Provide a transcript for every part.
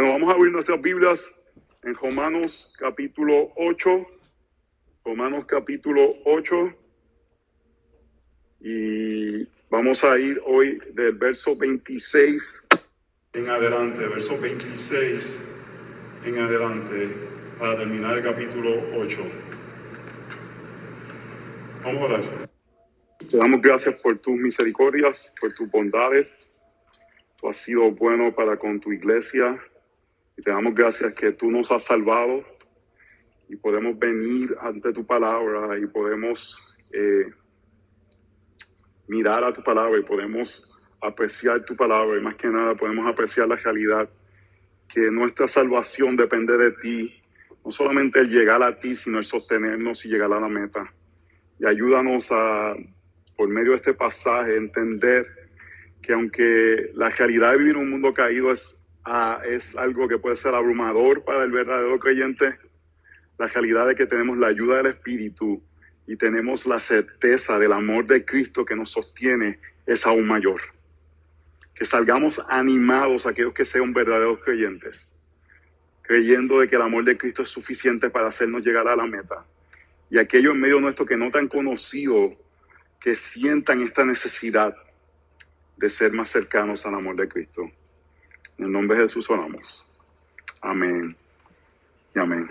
Bueno, vamos a abrir nuestras Biblias en Romanos capítulo 8. Romanos capítulo 8. Y vamos a ir hoy del verso 26 en adelante, verso 26 en adelante, para terminar el capítulo 8. Vamos a orar. Te damos gracias por tus misericordias, por tus bondades. Tú has sido bueno para con tu iglesia. Y te damos gracias que tú nos has salvado y podemos venir ante tu palabra y podemos eh, mirar a tu palabra y podemos apreciar tu palabra y más que nada podemos apreciar la realidad que nuestra salvación depende de ti, no solamente el llegar a ti, sino el sostenernos y llegar a la meta. Y ayúdanos a, por medio de este pasaje, entender que aunque la realidad de vivir un mundo caído es, ah, es algo que puede ser abrumador para el verdadero creyente, la realidad de que tenemos la ayuda del Espíritu y tenemos la certeza del amor de Cristo que nos sostiene es aún mayor. Que salgamos animados aquellos que sean verdaderos creyentes, creyendo de que el amor de Cristo es suficiente para hacernos llegar a la meta. Y aquellos en medio nuestro que no te han conocido, que sientan esta necesidad de ser más cercanos al amor de Cristo. En el nombre de Jesús oramos. Amén. Y amén.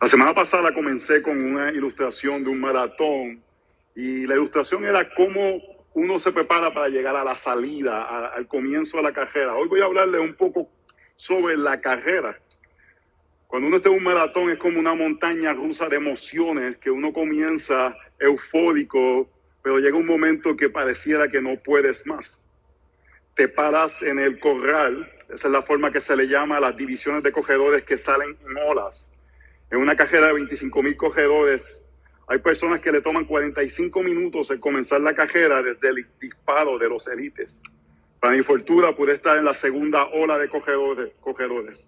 La semana pasada comencé con una ilustración de un maratón y la ilustración era cómo uno se prepara para llegar a la salida, al comienzo de la carrera. Hoy voy a hablarle un poco sobre la carrera. Cuando uno está en un maratón es como una montaña rusa de emociones que uno comienza eufórico, pero llega un momento que pareciera que no puedes más. Te paras en el corral, esa es la forma que se le llama a las divisiones de cogedores que salen en olas en una carrera de 25 mil corredores, hay personas que le toman 45 minutos el comenzar la carrera desde el disparo de los élites. Para mi fortuna pude estar en la segunda ola de corredores, corredores.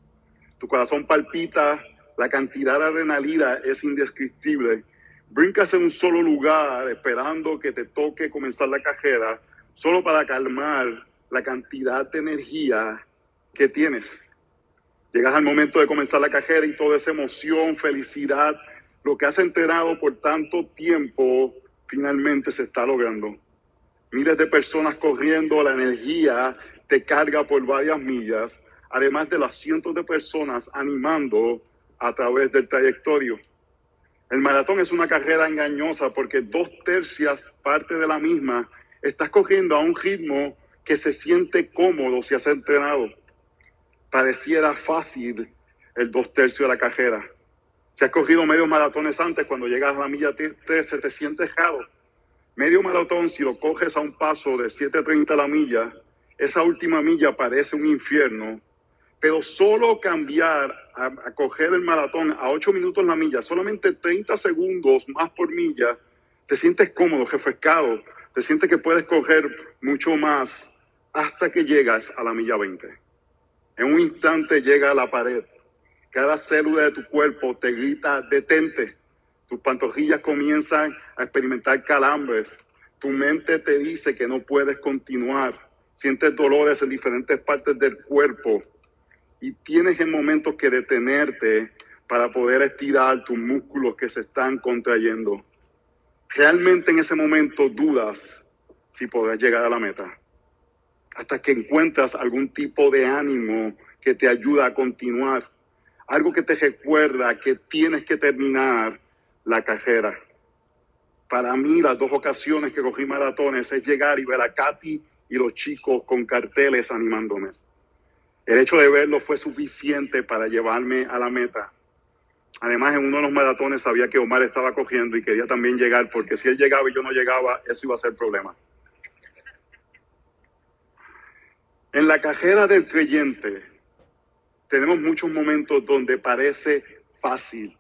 Tu corazón palpita, la cantidad de adrenalina es indescriptible. Brincas en un solo lugar esperando que te toque comenzar la carrera, solo para calmar la cantidad de energía que tienes. Llegas al momento de comenzar la carrera y toda esa emoción, felicidad, lo que has entrenado por tanto tiempo, finalmente se está logrando. Miles de personas corriendo, la energía te carga por varias millas, además de las cientos de personas animando a través del trayectorio. El maratón es una carrera engañosa porque dos tercias parte de la misma estás corriendo a un ritmo que se siente cómodo si has entrenado pareciera fácil el dos tercios de la carrera. Si has cogido medios maratones antes, cuando llegas a la milla 13 te sientes raro. Medio maratón, si lo coges a un paso de 7.30 a la milla, esa última milla parece un infierno, pero solo cambiar a, a, coger el maratón a 8 minutos la milla, solamente 30 segundos más por milla, te sientes cómodo, refrescado, te sientes que puedes correr mucho más hasta que llegas a la milla 20. En un instante llega a la pared. Cada célula de tu cuerpo te grita, detente. Tus pantorrillas comienzan a experimentar calambres. Tu mente te dice que no puedes continuar. Sientes dolores en diferentes partes del cuerpo. Y tienes en momentos que detenerte para poder estirar tus músculos que se están contrayendo. Realmente en ese momento dudas si podrás llegar a la meta hasta que encuentras algún tipo de ánimo que te ayuda a continuar, algo que te recuerda que tienes que terminar la carrera. Para mí, las dos ocasiones que cogí maratones es llegar y ver a Katy y los chicos con carteles animándome. El hecho de verlo fue suficiente para llevarme a la meta. Además, en uno de los maratones sabía que Omar estaba cogiendo y quería también llegar, porque si él llegaba y yo no llegaba, eso iba a ser problema. En la cajera del creyente tenemos muchos momentos donde parece fácil,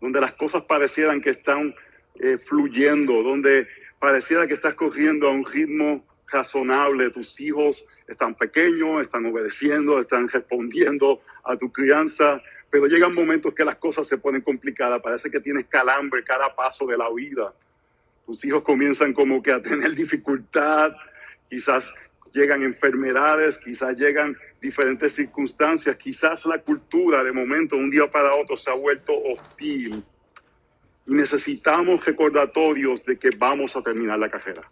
donde las cosas parecieran que están eh, fluyendo, donde pareciera que estás corriendo a un ritmo razonable, tus hijos están pequeños, están obedeciendo, están respondiendo a tu crianza, pero llegan momentos que las cosas se ponen complicadas, parece que tienes calambre cada paso de la vida. Tus hijos comienzan como que a tener dificultad, quizás llegan enfermedades, quizás llegan diferentes circunstancias. Quizás la cultura de momento, un día para otro, se ha vuelto hostil. Y necesitamos recordatorios de que vamos a terminar la carrera.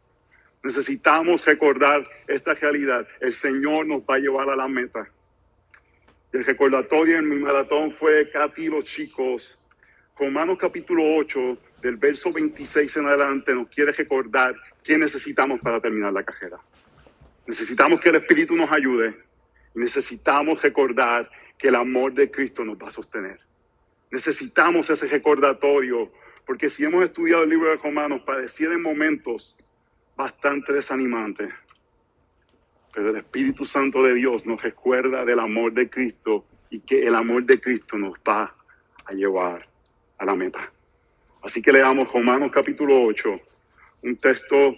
Necesitamos recordar esta realidad. El Señor nos va a llevar a la meta. El recordatorio en mi maratón fue Katy los chicos. Romanos capítulo 8, del verso 26 en adelante, nos quiere recordar qué necesitamos para terminar la carrera. Necesitamos que el Espíritu nos ayude necesitamos recordar que el amor de Cristo nos va a sostener. Necesitamos ese recordatorio, porque si hemos estudiado el libro de Romanos, en momentos bastante desanimantes. Pero el Espíritu Santo de Dios nos recuerda del amor de Cristo y que el amor de Cristo nos va a llevar a la meta. Así que leamos Romanos capítulo 8, un texto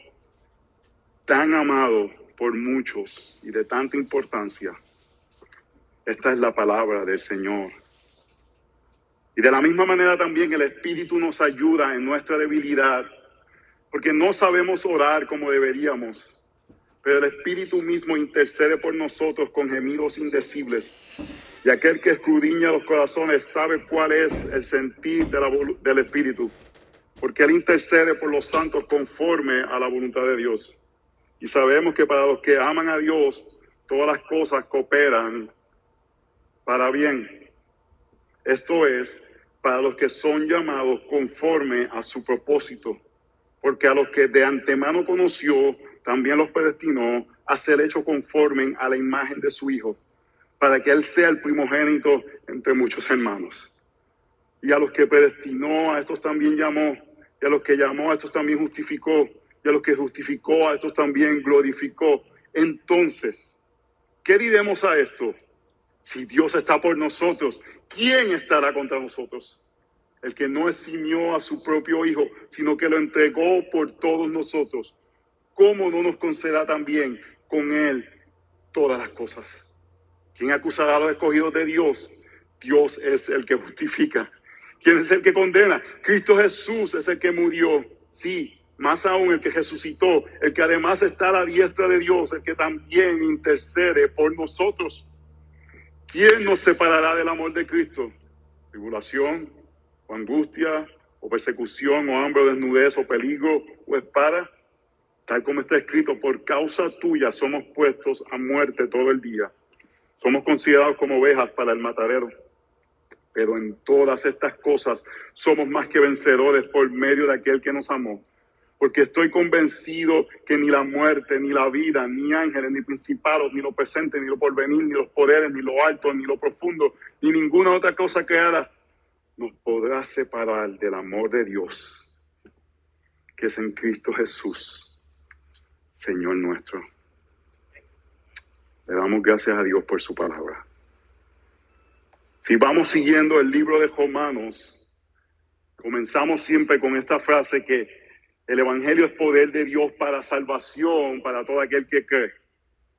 tan amado por muchos y de tanta importancia. Esta es la palabra del Señor. Y de la misma manera también el Espíritu nos ayuda en nuestra debilidad, porque no sabemos orar como deberíamos pero el Espíritu mismo intercede por nosotros con gemidos indecibles. Y aquel que escudriña los corazones sabe cuál es el sentir del Espíritu, porque Él intercede por los santos conforme a la voluntad de Dios. Y sabemos que para los que aman a Dios, todas las cosas cooperan para bien. Esto es, para los que son llamados conforme a su propósito. Porque a los que de antemano conoció, también los predestinó a ser hecho conforme a la imagen de su Hijo, para que Él sea el primogénito entre muchos hermanos. Y a los que predestinó, a estos también llamó, y a los que llamó, a estos también justificó, y a los que justificó, a estos también glorificó. Entonces, ¿qué diremos a esto? Si Dios está por nosotros, ¿quién estará contra nosotros? El que no eximió a su propio Hijo, sino que lo entregó por todos nosotros ¿cómo no nos conceda también con Él todas las cosas? ¿Quién acusará a los escogidos de Dios? Dios es el que justifica. ¿Quién es el que condena? Cristo Jesús es el que murió. Sí, más aún el que resucitó, el que además está a la diestra de Dios, el que también intercede por nosotros. ¿Quién nos separará del amor de Cristo? Tribulación, o angustia, o persecución, o hambre, o desnudez, o peligro, o espada tal como está escrito, por causa tuya somos puestos a muerte todo el día. Somos considerados como ovejas para el matadero. Pero en todas estas cosas somos más que vencedores por medio de aquel que nos amó. Porque estoy convencido que ni la muerte, ni la vida, ni ángeles, ni principados, ni lo presente, ni lo porvenir, ni los poderes, ni lo alto, ni lo profundo, ni ninguna otra cosa creada nos podrá separar del amor de Dios que es en Cristo Jesús Señor nuestro. Le damos gracias a Dios por su palabra. Si vamos siguiendo el libro de Romanos, comenzamos siempre con esta frase que el Evangelio es poder de Dios para salvación, para todo aquel que cree.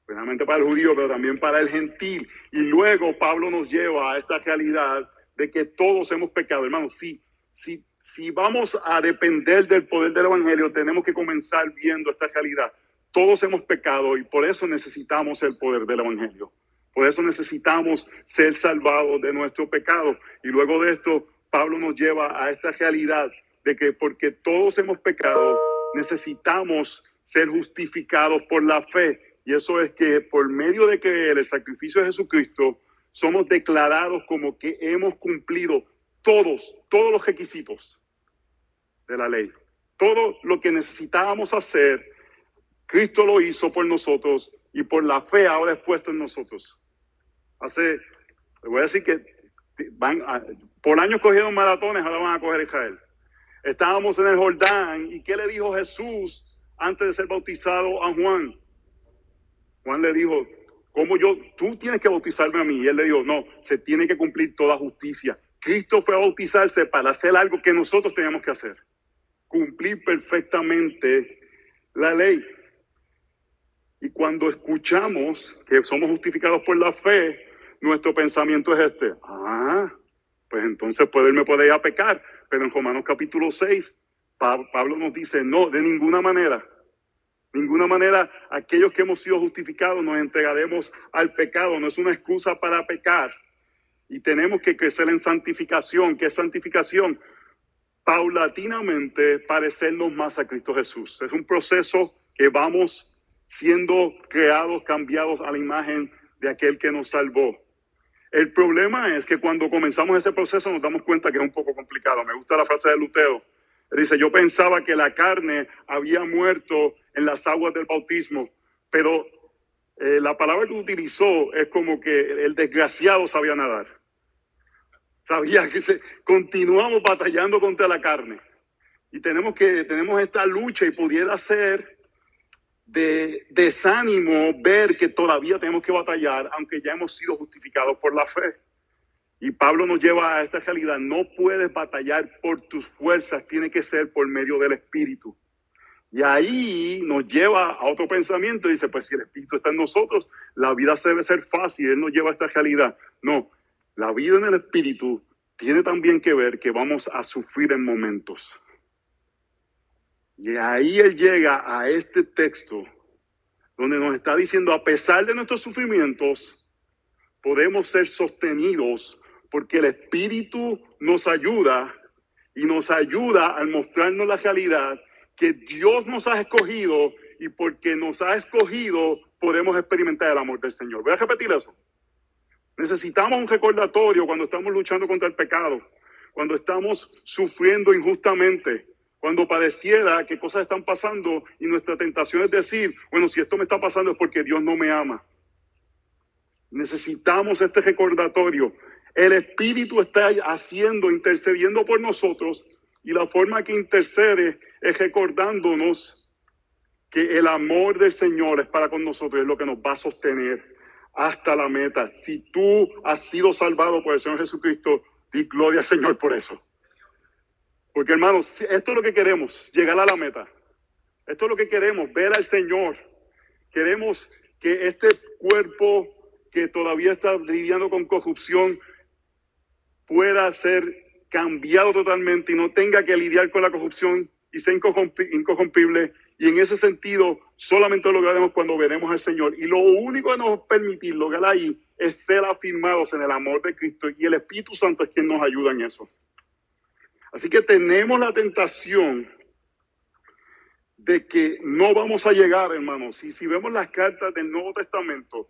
Primeramente para el judío, pero también para el gentil. Y luego Pablo nos lleva a esta realidad de que todos hemos pecado. Hermanos, si, si, si vamos a depender del poder del Evangelio, tenemos que comenzar viendo esta realidad. Todos hemos pecado y por eso necesitamos el poder del Evangelio. Por eso necesitamos ser salvados de nuestro pecado. Y luego de esto, Pablo nos lleva a esta realidad de que porque todos hemos pecado, necesitamos ser justificados por la fe. Y eso es que por medio de creer el sacrificio de Jesucristo, somos declarados como que hemos cumplido todos, todos los requisitos de la ley. Todo lo que necesitábamos hacer Cristo lo hizo por nosotros y por la fe ahora es puesto en nosotros. Hace, le voy a decir que van por años cogieron maratones, ahora van a coger Israel. Estábamos en el Jordán y ¿qué le dijo Jesús antes de ser bautizado a Juan? Juan le dijo, ¿cómo yo? Tú tienes que bautizarme a mí. Y él le dijo, no, se tiene que cumplir toda justicia. Cristo fue a bautizarse para hacer algo que nosotros teníamos que hacer. Cumplir perfectamente la ley. Y cuando escuchamos que somos justificados por la fe, nuestro pensamiento es este. Ah, pues entonces puede, me puede ir a pecar. Pero en Romanos capítulo 6, Pablo nos dice, no, de ninguna manera. ninguna manera aquellos que hemos sido justificados nos entregaremos al pecado. No es una excusa para pecar. Y tenemos que crecer en santificación. ¿Qué es santificación? Paulatinamente parecernos más a Cristo Jesús. Es un proceso que vamos siendo creados, cambiados a la imagen de aquel que nos salvó. El problema es que cuando comenzamos ese proceso nos damos cuenta que es un poco complicado. Me gusta la frase de Lutero. dice, yo pensaba que la carne había muerto en las aguas del bautismo, pero eh, la palabra que utilizó es como que el desgraciado sabía nadar. Sabía que se, continuamos batallando contra la carne. Y tenemos que, tenemos esta lucha y pudiera ser de desánimo ver que todavía tenemos que batallar, aunque ya hemos sido justificados por la fe. Y Pablo nos lleva a esta realidad, no puedes batallar por tus fuerzas, tiene que ser por medio del Espíritu. Y ahí nos lleva a otro pensamiento, dice, pues si el Espíritu está en nosotros, la vida debe ser fácil, Él nos lleva a esta realidad. No, la vida en el Espíritu tiene también que ver que vamos a sufrir en momentos. Y ahí él llega a este texto donde nos está diciendo, a pesar de nuestros sufrimientos, podemos ser sostenidos porque el Espíritu nos ayuda y nos ayuda al mostrarnos la realidad que Dios nos ha escogido y porque nos ha escogido podemos experimentar el amor del Señor. Voy a repetir eso. Necesitamos un recordatorio cuando estamos luchando contra el pecado, cuando estamos sufriendo injustamente, cuando pareciera que cosas están pasando y nuestra tentación es decir, bueno, si esto me está pasando es porque Dios no me ama. Necesitamos este recordatorio. El Espíritu está haciendo, intercediendo por nosotros y la forma que intercede es recordándonos que el amor del Señor es para con nosotros, es lo que nos va a sostener hasta la meta. Si tú has sido salvado por el Señor Jesucristo, di gloria al Señor por eso. Porque hermanos, esto es lo que queremos, llegar a la meta. Esto es lo que queremos, ver al Señor. Queremos que este cuerpo que todavía está lidiando con corrupción pueda ser cambiado totalmente y no tenga que lidiar con la corrupción y sea incorrompible. Y en ese sentido, solamente lo lograremos cuando veremos al Señor. Y lo único que nos permitir lograr ahí es ser afirmados en el amor de Cristo. Y el Espíritu Santo es quien nos ayuda en eso. Así que tenemos la tentación de que no vamos a llegar, hermanos. Y si vemos las cartas del Nuevo Testamento,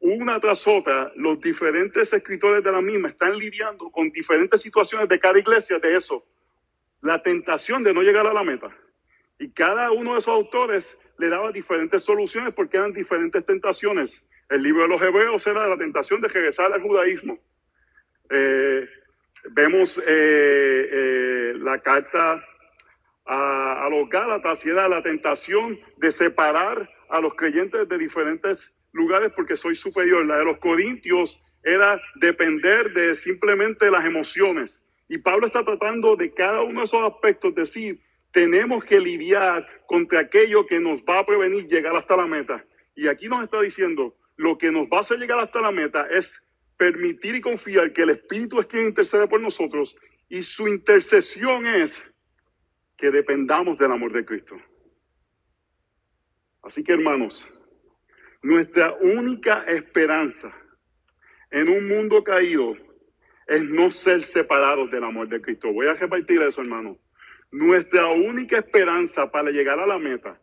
una tras otra, los diferentes escritores de la misma están lidiando con diferentes situaciones de cada iglesia de eso. La tentación de no llegar a la meta. Y cada uno de esos autores le daba diferentes soluciones porque eran diferentes tentaciones. El libro de los Hebreos era la tentación de regresar al judaísmo. Eh, Vemos eh, eh, la carta a, los Gálatas y era la tentación de separar a los creyentes de diferentes lugares porque soy superior. La de los Corintios era depender de simplemente las emociones. Y Pablo está tratando de cada uno de esos aspectos, decir, tenemos que lidiar contra aquello que nos va a prevenir llegar hasta la meta. Y aquí nos está diciendo, lo que nos va a hacer llegar hasta la meta es permitir y confiar que el Espíritu es quien intercede por nosotros y su intercesión es que dependamos del amor de Cristo. Así que hermanos, nuestra única esperanza en un mundo caído es no ser separados del amor de Cristo. Voy a repartir eso, hermano. Nuestra única esperanza para llegar a la meta,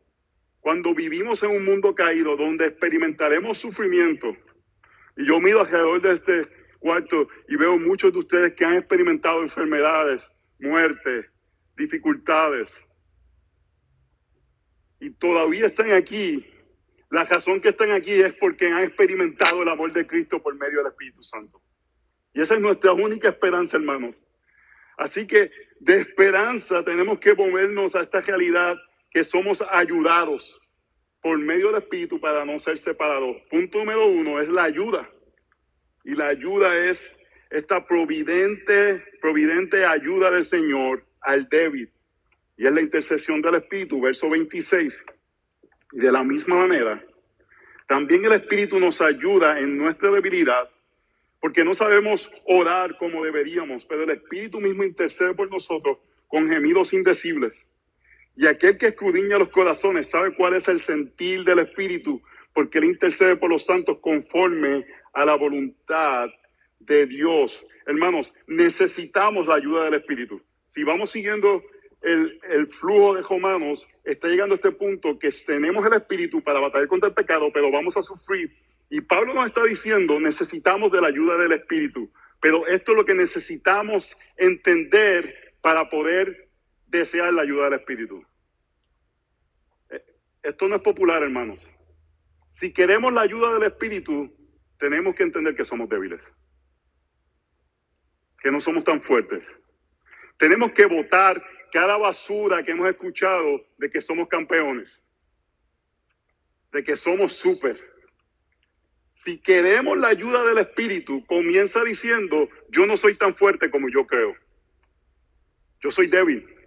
cuando vivimos en un mundo caído donde experimentaremos sufrimiento, y yo miro alrededor de este cuarto y veo muchos de ustedes que han experimentado enfermedades, muerte, dificultades. Y todavía están aquí. La razón que están aquí es porque han experimentado el amor de Cristo por medio del Espíritu Santo. Y esa es nuestra única esperanza, hermanos. Así que de esperanza tenemos que movernos a esta realidad que somos ayudados por medio del Espíritu para no ser separados. Punto número uno es la ayuda. Y la ayuda es esta providente, providente ayuda del Señor al débil. Y es la intercesión del Espíritu, verso 26. Y de la misma manera, también el Espíritu nos ayuda en nuestra debilidad, porque no sabemos orar como deberíamos, pero el Espíritu mismo intercede por nosotros con gemidos indecibles. Y aquel que escudriña los corazones sabe cuál es el sentir del Espíritu, porque él intercede por los santos conforme a la voluntad de Dios. Hermanos, necesitamos la ayuda del Espíritu. Si vamos siguiendo el, flujo de Romanos, está llegando a este punto que tenemos el Espíritu para batallar contra el pecado, pero vamos a sufrir. Y Pablo nos está diciendo, necesitamos de la ayuda del Espíritu. Pero esto es lo que necesitamos entender para poder desear la ayuda del Espíritu. Eh, esto no es popular, hermanos. Si queremos la ayuda del Espíritu, tenemos que entender que somos débiles, que no somos tan fuertes. Tenemos que votar cada basura que hemos escuchado de que somos campeones, de que somos súper. Si queremos la ayuda del Espíritu, comienza diciendo, yo no soy tan fuerte como yo creo. Yo soy débil.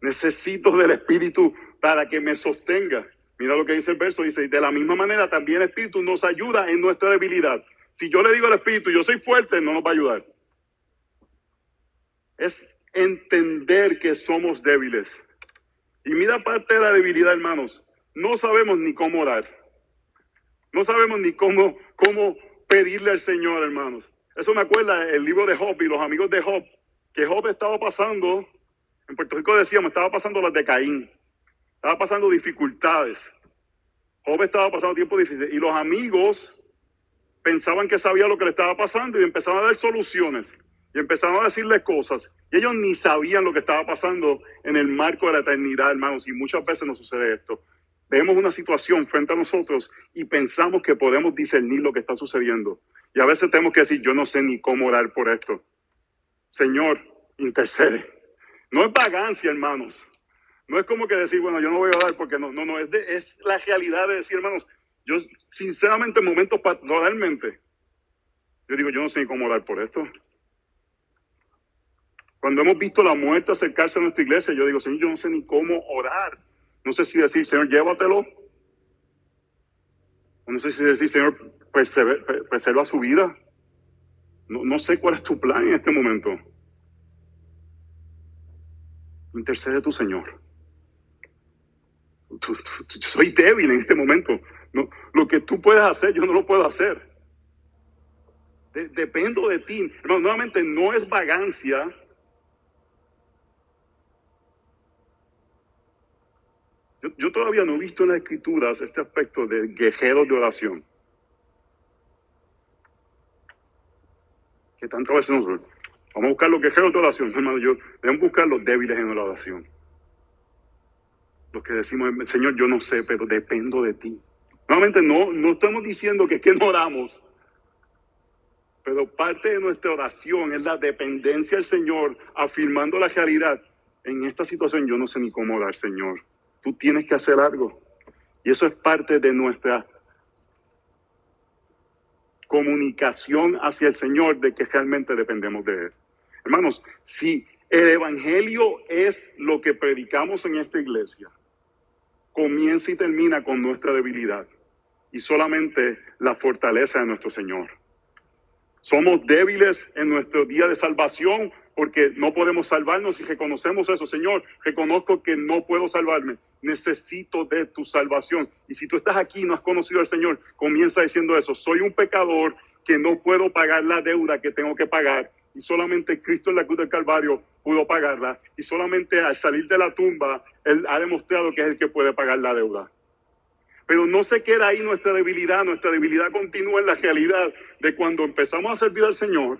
Necesito del Espíritu para que me sostenga. Mira lo que dice el verso, dice, de la misma manera también el Espíritu nos ayuda en nuestra debilidad. Si yo le digo al Espíritu, yo soy fuerte, no nos va a ayudar. Es entender que somos débiles. Y mira parte de la debilidad, hermanos. No sabemos ni cómo orar. No sabemos ni cómo, cómo pedirle al Señor, hermanos. Eso me acuerda el libro de Job y los amigos de Job, que Job estaba pasando, en Puerto Rico decíamos, estaba pasando las de Caín, estaba pasando dificultades. Job estaba pasando tiempo difícil y los amigos pensaban que sabía lo que le estaba pasando y empezaban a dar soluciones y empezaban a decirle cosas y ellos ni sabían lo que estaba pasando en el marco de la eternidad, hermanos, y muchas veces nos sucede esto vemos una situación frente a nosotros y pensamos que podemos discernir lo que está sucediendo. Y a veces tenemos que decir, yo no sé ni cómo orar por esto. Señor, intercede. No es vagancia, hermanos. No es como que decir, bueno, yo no voy a orar porque no, no, no, es, es la realidad de decir, hermanos, yo sinceramente en momentos pastoralmente, yo digo, yo no sé ni cómo orar por esto. Cuando hemos visto la muerte acercarse a nuestra iglesia, yo digo, Señor, yo no sé ni cómo orar no sé si decir, Señor, llévatelo. no sé si decir, Señor, preserva, su vida. No, no sé cuál es tu plan en este momento. Intercede tu Señor. soy débil en este momento. No, lo que tú puedes hacer, yo no lo puedo hacer. dependo de ti. nuevamente, no es vagancia Yo, todavía no he visto en las escrituras este aspecto de guerreros de oración. Que tanto a veces nosotros, vamos a buscar los guerreros de oración, hermano, yo, debemos buscar los débiles en la oración. Los que decimos, Señor, yo no sé, pero dependo de ti. Nuevamente, no, no estamos diciendo que es que no oramos, pero parte de nuestra oración es la dependencia del Señor, afirmando la realidad. En esta situación yo no sé ni cómo orar, Señor. Tú tienes que hacer algo. Y eso es parte de nuestra comunicación hacia el Señor de que realmente dependemos de Él. Hermanos, si el Evangelio es lo que predicamos en esta iglesia, comienza y termina con nuestra debilidad y solamente la fortaleza de nuestro Señor. Somos débiles en nuestro día de salvación porque no podemos salvarnos y reconocemos eso. Señor, reconozco que no puedo salvarme, necesito de tu salvación. Y si tú estás aquí y no has conocido al Señor, comienza diciendo eso. Soy un pecador que no puedo pagar la deuda que tengo que pagar. Y solamente Cristo en la cruz del Calvario pudo pagarla. Y solamente al salir de la tumba, Él ha demostrado que es el que puede pagar la deuda. Pero no se queda ahí nuestra debilidad. Nuestra debilidad continúa en la realidad de cuando empezamos a servir al Señor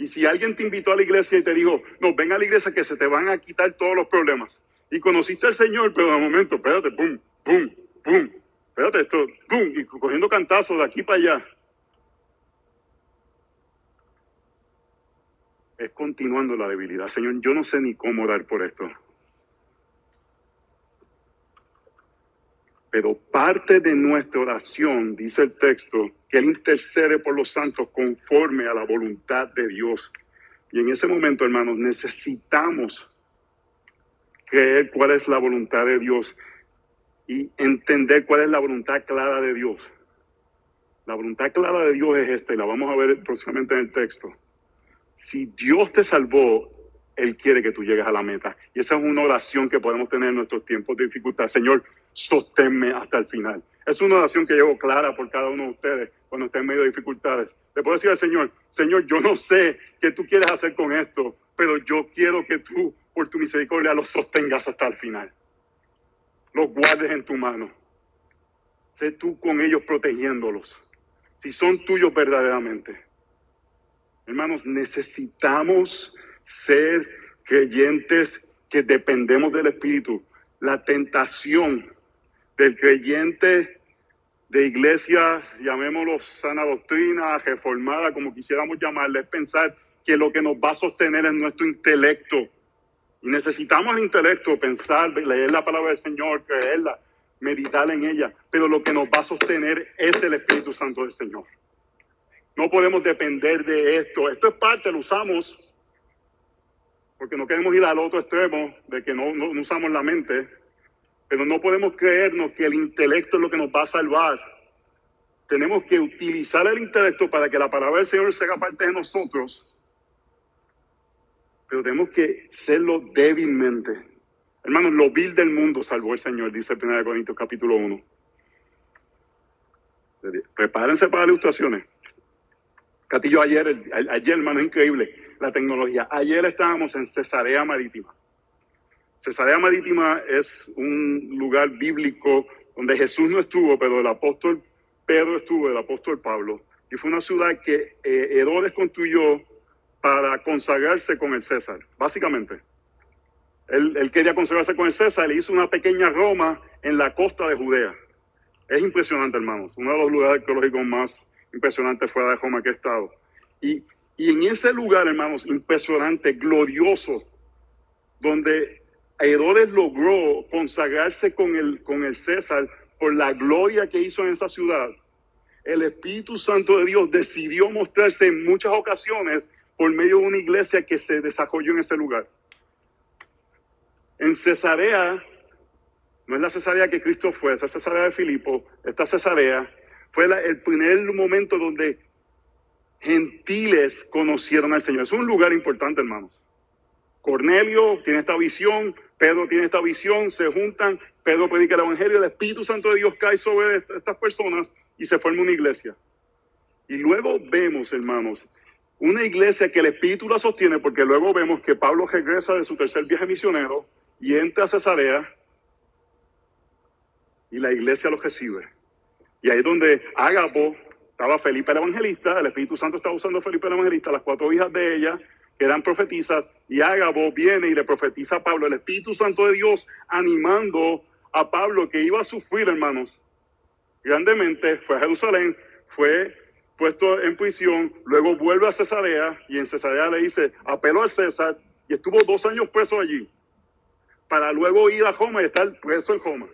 y si alguien te invitó a la iglesia y te dijo, no, ven a la iglesia que se te van a quitar todos los problemas. Y conociste al Señor, pero de momento, espérate, pum, pum, pum, espérate esto, pum, y cogiendo cantazos de aquí para allá. Es continuando la debilidad. Señor, yo no sé ni cómo orar por esto. Pero parte de nuestra oración, dice el texto, que Él intercede por los santos conforme a la voluntad de Dios. Y en ese momento, hermanos, necesitamos creer cuál es la voluntad de Dios y entender cuál es la voluntad clara de Dios. La voluntad clara de Dios es esta, y la vamos a ver próximamente en el texto. Si Dios te salvó, Él quiere que tú llegues a la meta. Y esa es una oración que podemos tener en nuestros tiempos de dificultad. Señor, sosténme hasta el final. Es una oración que llevo clara por cada uno de ustedes cuando esté en medio de dificultades. Le puedo decir al Señor, Señor, yo no sé qué tú quieres hacer con esto, pero yo quiero que tú, por tu misericordia, los sostengas hasta el final. Los guardes en tu mano. Sé tú con ellos protegiéndolos. Si son tuyos verdaderamente. Hermanos, necesitamos ser creyentes que dependemos del Espíritu. La tentación del creyente de iglesia, llamémoslo sana doctrina, reformada, como quisiéramos llamarle, es pensar que lo que nos va a sostener es nuestro intelecto. Y necesitamos el intelecto, pensar, leer la palabra del Señor, creerla, meditar en ella. Pero lo que nos va a sostener es el Espíritu Santo del Señor. No podemos depender de esto. Esto es parte, lo usamos, porque no queremos ir al otro extremo de que no, no usamos la mente pero no podemos creernos que el intelecto es lo que nos va a salvar. Tenemos que utilizar el intelecto para que la palabra del Señor se haga parte de nosotros. Pero tenemos que serlo débilmente. Hermanos, lo vil del mundo salvó el Señor, dice el 1 Corintios capítulo 1. Prepárense para las ilustraciones. Catillo, ayer, ayer, hermano, increíble la tecnología. Ayer estábamos en Cesarea Marítima. Cesarea Marítima es un lugar bíblico donde Jesús no estuvo, pero el apóstol Pedro estuvo, el apóstol Pablo. Y fue una ciudad que eh, Herodes construyó para consagrarse con el César, básicamente. Él, quería consagrarse con el César, y hizo una pequeña Roma en la costa de Judea. Es impresionante, hermanos. Uno de los lugares arqueológicos más impresionantes fuera de Roma que he estado. Y, y en ese lugar, hermanos, impresionante, glorioso, donde Herodes logró consagrarse con el, con el César por la gloria que hizo en esa ciudad. El Espíritu Santo de Dios decidió mostrarse en muchas ocasiones por medio de una iglesia que se desarrolló en ese lugar. En Cesarea, no es la Cesarea que Cristo fue, esa Cesarea de Filipo, esta Cesarea fue el primer momento donde gentiles conocieron al Señor. Es un lugar importante, hermanos. Cornelio tiene esta visión, Pedro tiene esta visión, se juntan, Pedro predica el Evangelio, el Espíritu Santo de Dios cae sobre estas personas y se forma una iglesia. Y luego vemos, hermanos, una iglesia que el Espíritu la sostiene, porque luego vemos que Pablo regresa de su tercer viaje misionero y entra a Cesarea y la iglesia lo recibe. Y ahí es donde Ágapo estaba Felipe el Evangelista, el Espíritu Santo estaba usando Felipe el Evangelista, las cuatro hijas de ella, que eran profetizas, y Ágabo viene y le profetiza a Pablo, el Espíritu Santo de Dios animando a Pablo que iba a sufrir, hermanos, grandemente, fue a Jerusalén, fue puesto en prisión, luego vuelve a Cesarea y en Cesarea le dice, apeló al César y estuvo dos años preso allí, para luego ir a Roma y estar preso en Roma.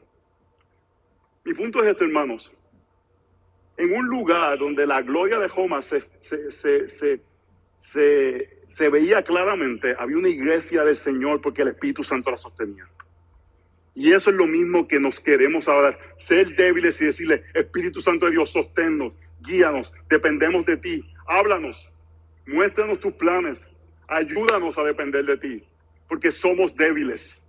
Mi punto es este, hermanos, en un lugar donde la gloria de Roma se, se, se se, veía claramente, había una iglesia del Señor porque el Espíritu Santo la sostenía. Y eso es lo mismo que nos queremos ahora, ser débiles y decirle, Espíritu Santo de Dios, sosténnos, guíanos, dependemos de ti, háblanos, muéstranos tus planes, ayúdanos a depender de ti, porque somos débiles.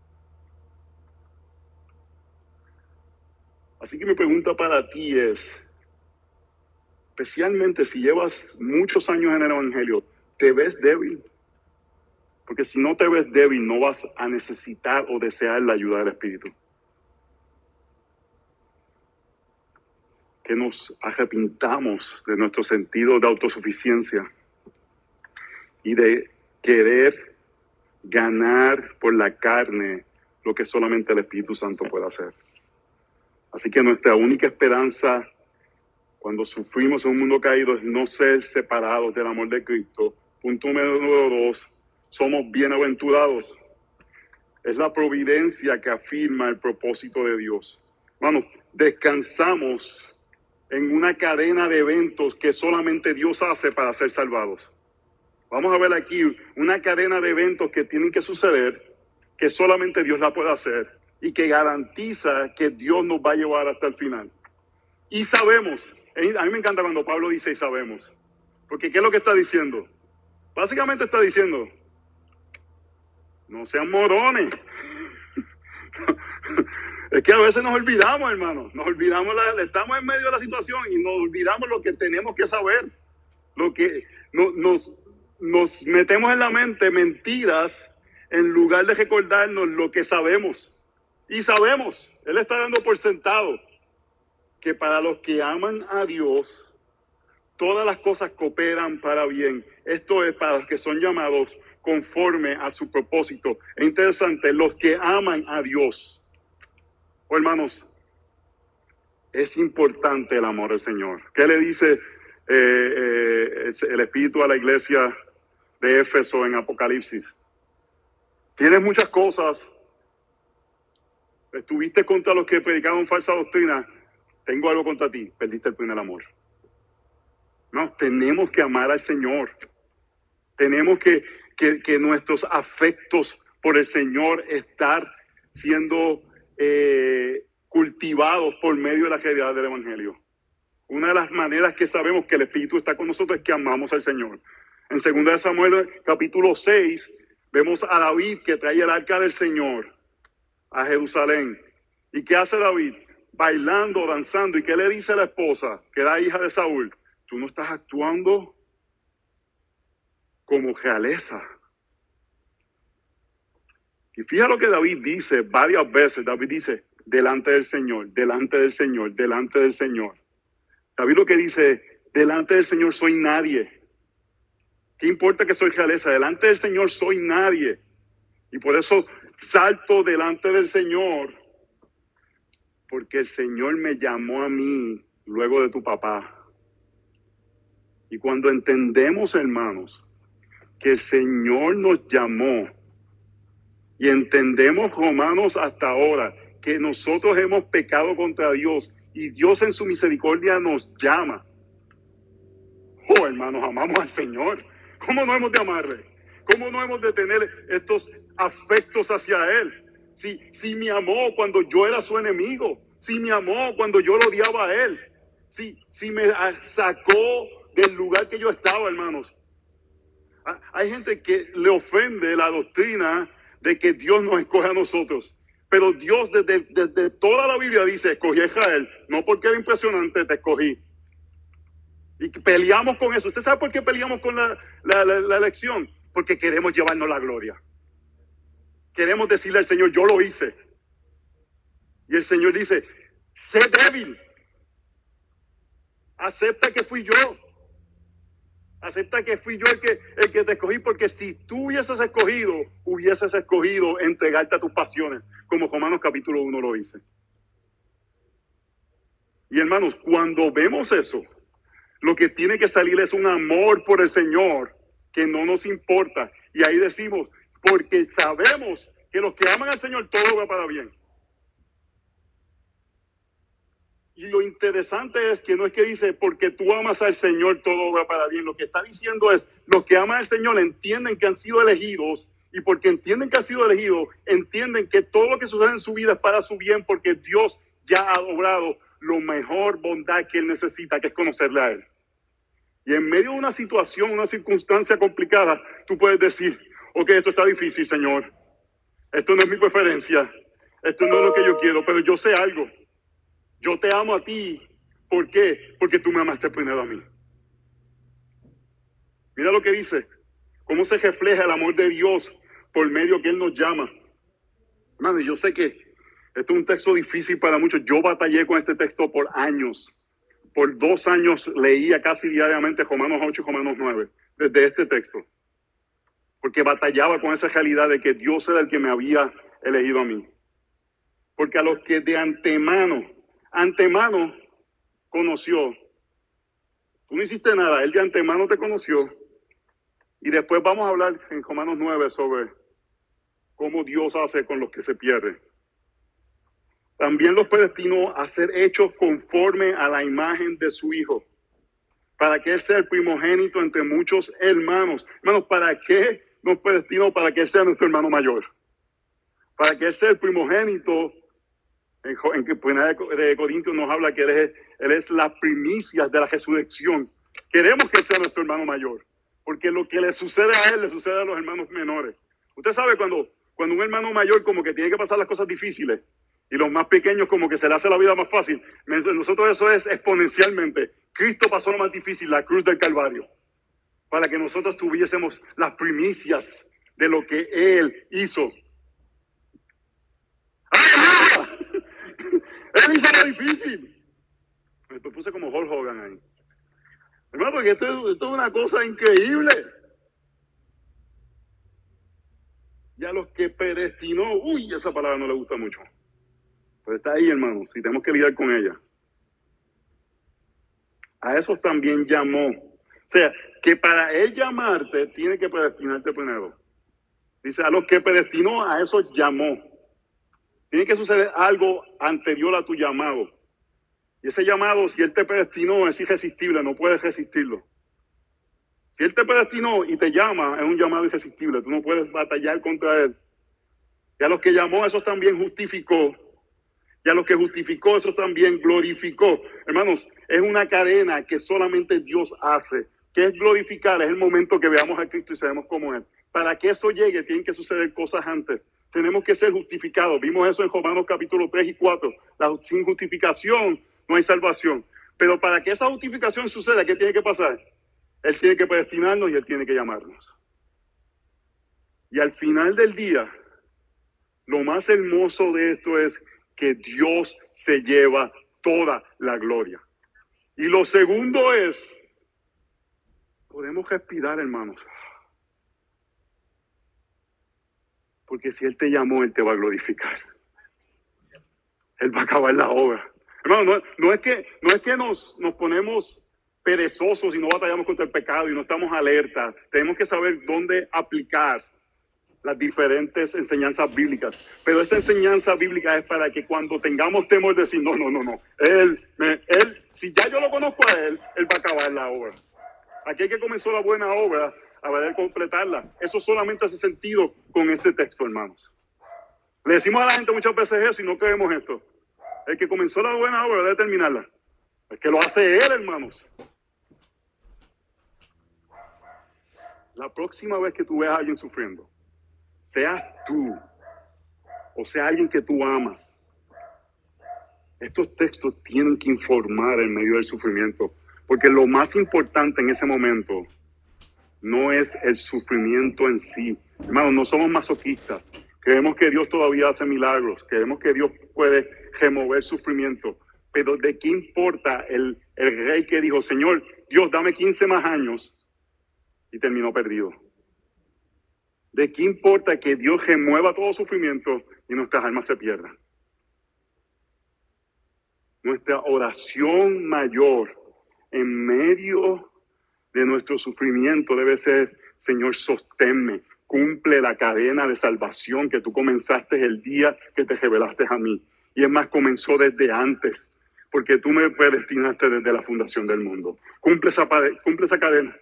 Así que mi pregunta para ti es, especialmente si llevas muchos años en el Evangelio, te ves débil. Porque si no te ves débil, no vas a necesitar o desear la ayuda del Espíritu. Que nos arrepintamos de nuestro sentido de autosuficiencia y de querer ganar por la carne lo que solamente el Espíritu Santo puede hacer. Así que nuestra única esperanza cuando sufrimos en un mundo caído es no ser separados del amor de Cristo, Punto número dos, somos bienaventurados. Es la providencia que afirma el propósito de Dios. Vamos, descansamos en una cadena de eventos que solamente Dios hace para ser salvados. Vamos a ver aquí una cadena de eventos que tienen que suceder, que solamente Dios la puede hacer y que garantiza que Dios nos va a llevar hasta el final. Y sabemos, a mí me encanta cuando Pablo dice y sabemos, porque ¿qué es lo que está diciendo? Básicamente está diciendo, No sean morones. Es que a veces nos olvidamos, hermano. Nos olvidamos, la, estamos en medio de la situación y nos olvidamos lo que tenemos que saber. Lo que nos, nos metemos en la mente mentiras en lugar de recordarnos lo que sabemos. Y sabemos, Él está dando por sentado que para los que aman a Dios, todas las cosas cooperan para bien. Esto es para los que son llamados conforme a su propósito. Es interesante, los que aman a Dios. Oh, hermanos, es importante el amor del Señor. ¿Qué le dice eh, eh, el Espíritu a la iglesia de Éfeso en Apocalipsis? Tienes muchas cosas. Estuviste contra los que predicaban falsa doctrina. Tengo algo contra ti. Perdiste el primer amor. No, tenemos que amar al Señor. Tenemos que que, nuestros afectos por el Señor estar siendo eh, cultivados por medio de la realidad del Evangelio. Una de las maneras que sabemos que el Espíritu está con nosotros es que amamos al Señor. En 2 Samuel capítulo 6 vemos a David que trae el arca del Señor a Jerusalén. ¿Y qué hace David? Bailando, danzando. ¿Y qué le dice la esposa, que era hija de Saúl? Tú no estás actuando como realeza. Y fíjate lo que David dice varias veces. David dice, delante del Señor, delante del Señor, delante del Señor. David lo que dice, delante del Señor soy nadie. ¿Qué importa que soy realeza? Delante del Señor soy nadie. Y por eso salto delante del Señor. Porque el Señor me llamó a mí luego de tu papá. Y cuando entendemos, hermanos, que el Señor nos llamó y entendemos, Romanos, hasta ahora, que nosotros hemos pecado contra Dios y Dios en su misericordia nos llama. Oh, hermanos, amamos al Señor. ¿Cómo no hemos de amarle? ¿Cómo no hemos de tener estos afectos hacia Él? Si, si me amó cuando yo era su enemigo, si me amó cuando yo lo odiaba a Él, si, si me sacó del lugar que yo estaba, hermanos, hay gente que le ofende la doctrina de que Dios nos escoge a nosotros. Pero Dios desde, toda la Biblia dice, escogí a Israel, no porque era impresionante, te escogí. Y peleamos con eso. ¿Usted sabe por qué peleamos con la, la elección? Porque queremos llevarnos la gloria. Queremos decirle al Señor, yo lo hice. Y el Señor dice, sé débil. Acepta que fui yo. Acepta que fui yo el que, el que te escogí, porque si tú hubieses escogido, hubieses escogido entregarte a tus pasiones, como Romanos capítulo 1 lo dice. Y hermanos, cuando vemos eso, lo que tiene que salir es un amor por el Señor que no nos importa. Y ahí decimos, porque sabemos que los que aman al Señor todo va para bien. Y lo interesante es que no es que dice, porque tú amas al Señor, todo va para bien. Lo que está diciendo es, los que aman al Señor entienden que han sido elegidos y porque entienden que han sido elegidos, entienden que todo lo que sucede en su vida es para su bien porque Dios ya ha logrado lo mejor bondad que Él necesita, que es conocerle a Él. Y en medio de una situación, una circunstancia complicada, tú puedes decir, ok, esto está difícil, Señor. Esto no es mi preferencia. Esto no es lo que yo quiero, pero yo sé algo. Yo te amo a ti. ¿Por qué? Porque tú me amaste primero a mí. Mira lo que dice. Cómo se refleja el amor de Dios por medio que Él nos llama. Hermano, yo sé que esto es un texto difícil para muchos. Yo batallé con este texto por años. Por dos años leía casi diariamente Romanos 8 y Romanos 9, desde este texto. Porque batallaba con esa realidad de que Dios era el que me había elegido a mí. Porque a los que de antemano antemano conoció. Tú no hiciste nada, él de antemano te conoció. Y después vamos a hablar en Romanos 9 sobre cómo Dios hace con los que se pierden. También los predestinó a ser hechos conforme a la imagen de su Hijo, para que sea el primogénito entre muchos hermanos. Hermanos, ¿para qué nos predestinó? Para que sea nuestro hermano mayor. Para que sea el primogénito en, que Primera de Corintios nos habla que él es, él es la primicia de la resurrección. Queremos que sea nuestro hermano mayor, porque lo que le sucede a él le sucede a los hermanos menores. Usted sabe cuando Cuando un hermano mayor como que tiene que pasar las cosas difíciles y los más pequeños como que se le hace la vida más fácil. Nosotros eso es exponencialmente. Cristo pasó lo más difícil, la cruz del Calvario, para que nosotros tuviésemos las primicias de lo que Él hizo. ¡Ah! Él hizo lo difícil. Me puse como Hulk Hogan ahí. Hermano, porque esto, esto es una cosa increíble. Y a los que predestinó, uy, esa palabra no le gusta mucho. Pero está ahí, hermano, si tenemos que lidiar con ella. A esos también llamó. Sea, que para él llamarte, tiene que predestinarte primero. Dice, a los que predestinó, a esos llamó. Tiene que suceder algo anterior a tu llamado. Y ese llamado, si él te predestinó, es irresistible, no puedes resistirlo. Si Él te predestinó y te llama, es un llamado irresistible. Tú no puedes batallar contra Él. Y a los que llamó, eso también justificó. Y a los que justificó, eso también glorificó. Hermanos, es una cadena que solamente Dios hace. Que es glorificar, es el momento que veamos a Cristo y sabemos cómo es. Para que eso llegue, tienen que suceder cosas antes. Tenemos que ser justificados. Vimos eso en Romanos capítulo 3 y 4. La, sin justificación no hay salvación. Pero para que esa justificación suceda, ¿qué tiene que pasar? Él tiene que predestinarnos y Él tiene que llamarnos. Y al final del día, lo más hermoso de esto es que Dios se lleva toda la gloria. Y lo segundo es, podemos respirar, hermanos. Porque si Él te llamó, Él te va a glorificar. Él va a acabar la obra. Hermano, no, es que, no es que nos, nos ponemos perezosos y no batallamos contra el pecado y no estamos alerta. Tenemos que saber dónde aplicar las diferentes enseñanzas bíblicas. Pero esta enseñanza bíblica es para que cuando tengamos temor de decir, no, no, no, no, él, él, si ya yo lo conozco a él, él va a acabar la obra. Hay que comenzó la buena obra a ver completarla. Eso solamente hace sentido con este texto, hermanos. Le decimos a la gente muchas veces eso y no creemos esto. El que comenzó la buena obra debe terminarla. El que lo hace él, hermanos. La próxima vez que tú veas a alguien sufriendo, seas tú o sea alguien que tú amas, estos textos tienen que informar en medio del sufrimiento, porque lo más importante en ese momento no es el sufrimiento en sí. Hermanos, no somos masoquistas. Creemos que Dios todavía hace milagros, creemos que Dios puede remover sufrimiento, pero ¿de qué importa el, el rey que dijo, Señor, Dios, dame 15 más años y terminó perdido. ¿De qué importa que Dios remueva todo sufrimiento y nuestras almas se pierdan? Nuestra oración mayor en medio de nuestro sufrimiento debe ser, Señor, sosténme, cumple la cadena de salvación que tú comenzaste el día que te revelaste a mí. Y es más, comenzó desde antes, porque tú me predestinaste desde la fundación del mundo. Cumple esa, cumple esa cadena.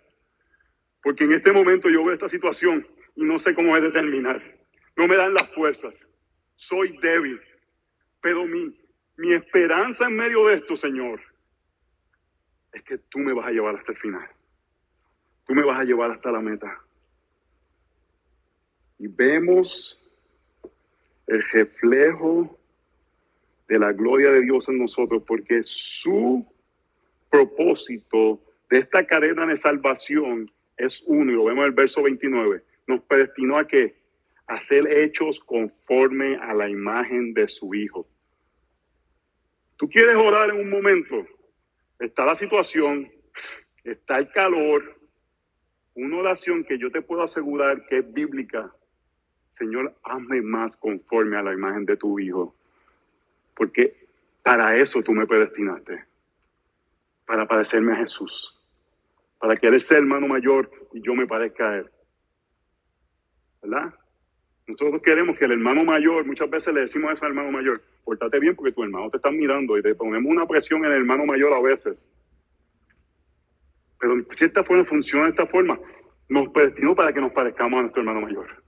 Porque en este momento yo veo esta situación y no sé cómo es de terminar. No me dan las fuerzas. Soy débil. Pero mi, mi esperanza en medio de esto, Señor, es que tú me vas a llevar hasta el final. Tú me vas a llevar hasta la meta. Y vemos el reflejo de la gloria de Dios en nosotros, porque su propósito de esta cadena de salvación es uno, lo vemos en el verso 29, nos predestinó a que a ser hechos conforme a la imagen de su Hijo. Tú quieres orar en un momento, está la situación, está el calor, una oración que yo te puedo asegurar que es bíblica. Señor, hazme más conforme a la imagen de tu Hijo, porque para eso tú me predestinaste, para parecerme a Jesús para que Él sea hermano mayor y yo me parezca a Él. ¿Verdad? Nosotros queremos que el hermano mayor, muchas veces le decimos eso al hermano mayor, pórtate bien porque tu hermano te está mirando y te ponemos una presión en el hermano mayor a veces. Pero si esta forma funciona de esta forma, nos predestinó para que nos parezcamos a nuestro hermano mayor.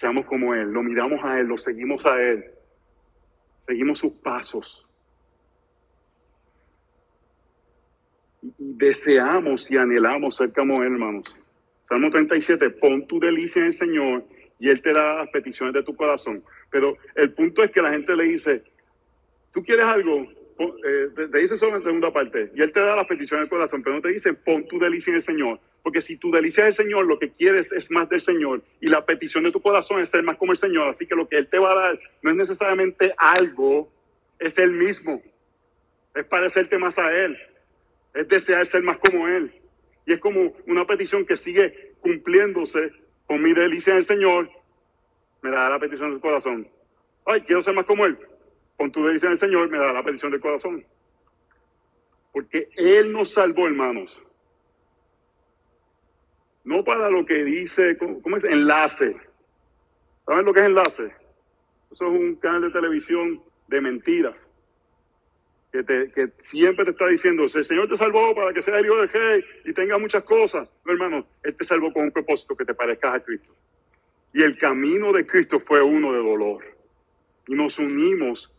Seamos como Él, lo miramos a Él, lo seguimos a Él, seguimos sus pasos. y deseamos y anhelamos ser como hermanos. Salmo 37, pon tu delicia en el Señor y Él te da las peticiones de tu corazón. Pero el punto es que la gente le dice, tú quieres algo, eh, te, dice solo en segunda parte, y Él te da las peticiones del corazón, pero no te dice, pon tu delicia en el Señor. Porque si tu delicia es el Señor, lo que quieres es más del Señor. Y la petición de tu corazón es ser más como el Señor. Así que lo que Él te va a dar no es necesariamente algo, es Él mismo. Es parecerte más a Él. Es desear ser más como Él. Y es como una petición que sigue cumpliéndose con mi delicia en el Señor. Me da la petición del corazón. Ay, quiero ser más como Él. Con tu delicia en el Señor me da la petición del corazón. Porque Él nos salvó, hermanos no para lo que dice, ¿cómo, es? Enlace. ¿Saben lo que es enlace? Eso es un canal de televisión de mentiras. Que, te, que siempre te está diciendo, el Señor te salvó para que sea hijo de rey y tenga muchas cosas. No, hermano, Él te salvó con un propósito que te parezcas a Cristo. Y el camino de Cristo fue uno de dolor. Y nos unimos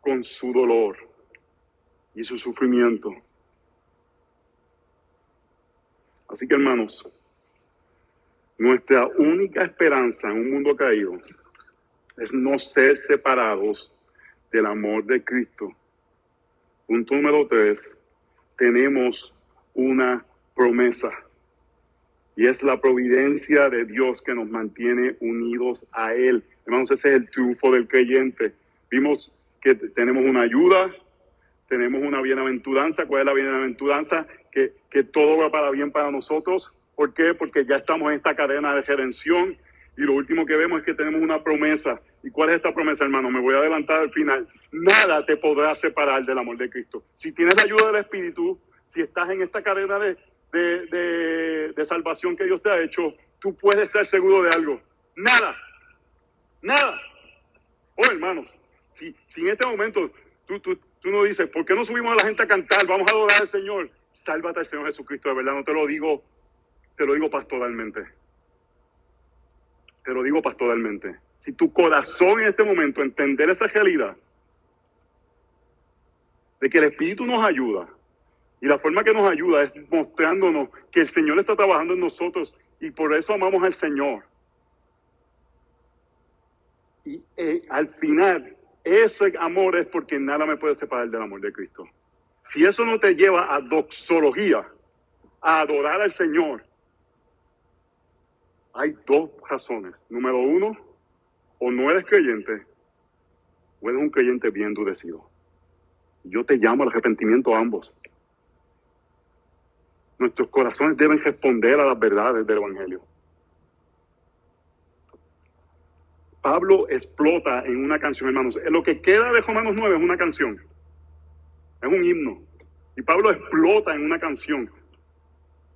con su dolor y su sufrimiento. Así que hermanos, nuestra única esperanza en un mundo caído es no ser separados del amor de Cristo. Punto número tres, tenemos una promesa y es la providencia de Dios que nos mantiene unidos a Él. Hermanos, ese es el triunfo del creyente. Vimos que tenemos una ayuda, tenemos una bienaventuranza. ¿Cuál es la bienaventuranza? Que, que todo va para bien para nosotros. ¿Por qué? Porque ya estamos en esta cadena de redención y lo último que vemos es que tenemos una promesa. ¿Y cuál es esta promesa, hermano? Me voy a adelantar al final. Nada te podrá separar del amor de Cristo. Si tienes la ayuda del Espíritu, si estás en esta cadena de, de, de, salvación que Dios te ha hecho, tú puedes estar seguro de algo. Nada. Nada. Oh, hermanos, si, si en este momento tú, tú, Tú no dices, ¿por qué no subimos a la gente a cantar? Vamos a adorar al Señor. Sálvate al Señor Jesucristo, de verdad. No te lo digo, te lo digo pastoralmente. Te lo digo pastoralmente. Si tu corazón en este momento entender esa realidad de que el Espíritu nos ayuda y la forma que nos ayuda es mostrándonos que el Señor está trabajando en nosotros y por eso amamos al Señor. Y eh, al final ese amor es porque nada me puede separar del amor de Cristo. Si eso no te lleva a doxología, a adorar al Señor, hay dos razones. Número uno, no eres creyente, o eres un creyente bien endurecido. Yo te llamo al arrepentimiento a ambos. Nuestros corazones deben responder a las verdades del Evangelio. Pablo explota en una canción, hermanos. Lo que queda de Romanos 9 es una canción. Es un himno. Y Pablo explota en una canción.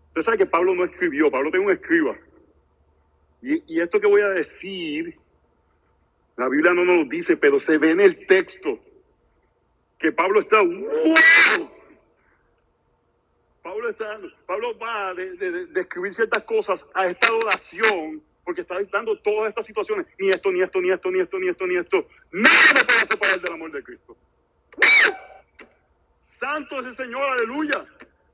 Usted sabe que Pablo no escribió, Pablo tiene un escriba. Y, esto que voy a decir, la Biblia no nos dice, pero se ve en el texto que Pablo está. Pablo, está, Pablo va de, de, escribir ciertas cosas a esta oración porque está dando todas estas situaciones. Ni esto, ni esto, ni esto, ni esto, ni esto, ni esto. Nada me puede separar del amor de Cristo. Santo es el Señor, aleluya.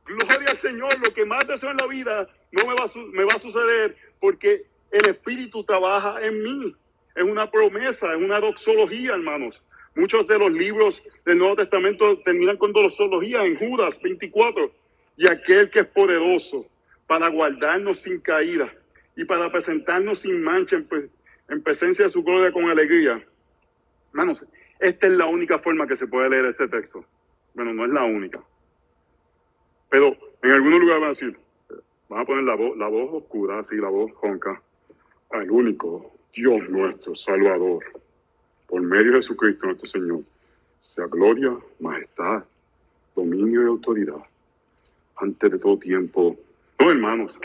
Gloria al Señor. Lo que más deseo en la vida no me va, a, me va a suceder porque el Espíritu trabaja en mí. Es una promesa, es una doxología, hermanos. Muchos de los libros del Nuevo Testamento terminan con doxología en Judas 24. Y aquel que es poderoso para guardarnos sin caída y para presentarnos sin mancha en, presencia de su gloria con alegría. Hermanos, esta es la única forma que se puede leer este texto. Bueno, no es la única. Pero en algunos lugares van a decir, van a poner la voz, la voz oscura, así la voz ronca, al único Dios nuestro, Salvador, por medio de Jesucristo nuestro Señor, sea gloria, majestad, dominio y autoridad, antes de todo tiempo. No, hermanos,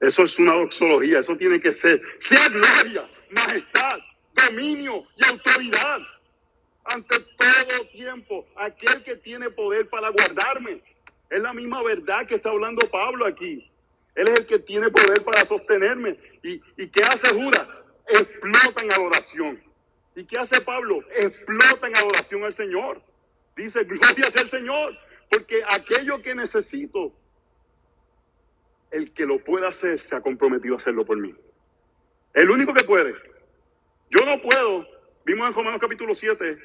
eso es una doxología, eso tiene que ser. Sea gloria, majestad, dominio y autoridad ante todo tiempo. Aquel que tiene poder para guardarme. Es la misma verdad que está hablando Pablo aquí. Él es el que tiene poder para sostenerme. ¿Y, y qué hace Judas? Explota en adoración. ¿Y qué hace Pablo? Explota en adoración al Señor. Dice, gloria el Señor, porque aquello que necesito el que lo pueda hacer se ha comprometido a hacerlo por mí. El único que puede. Yo no puedo. Vimos en Romanos capítulo 7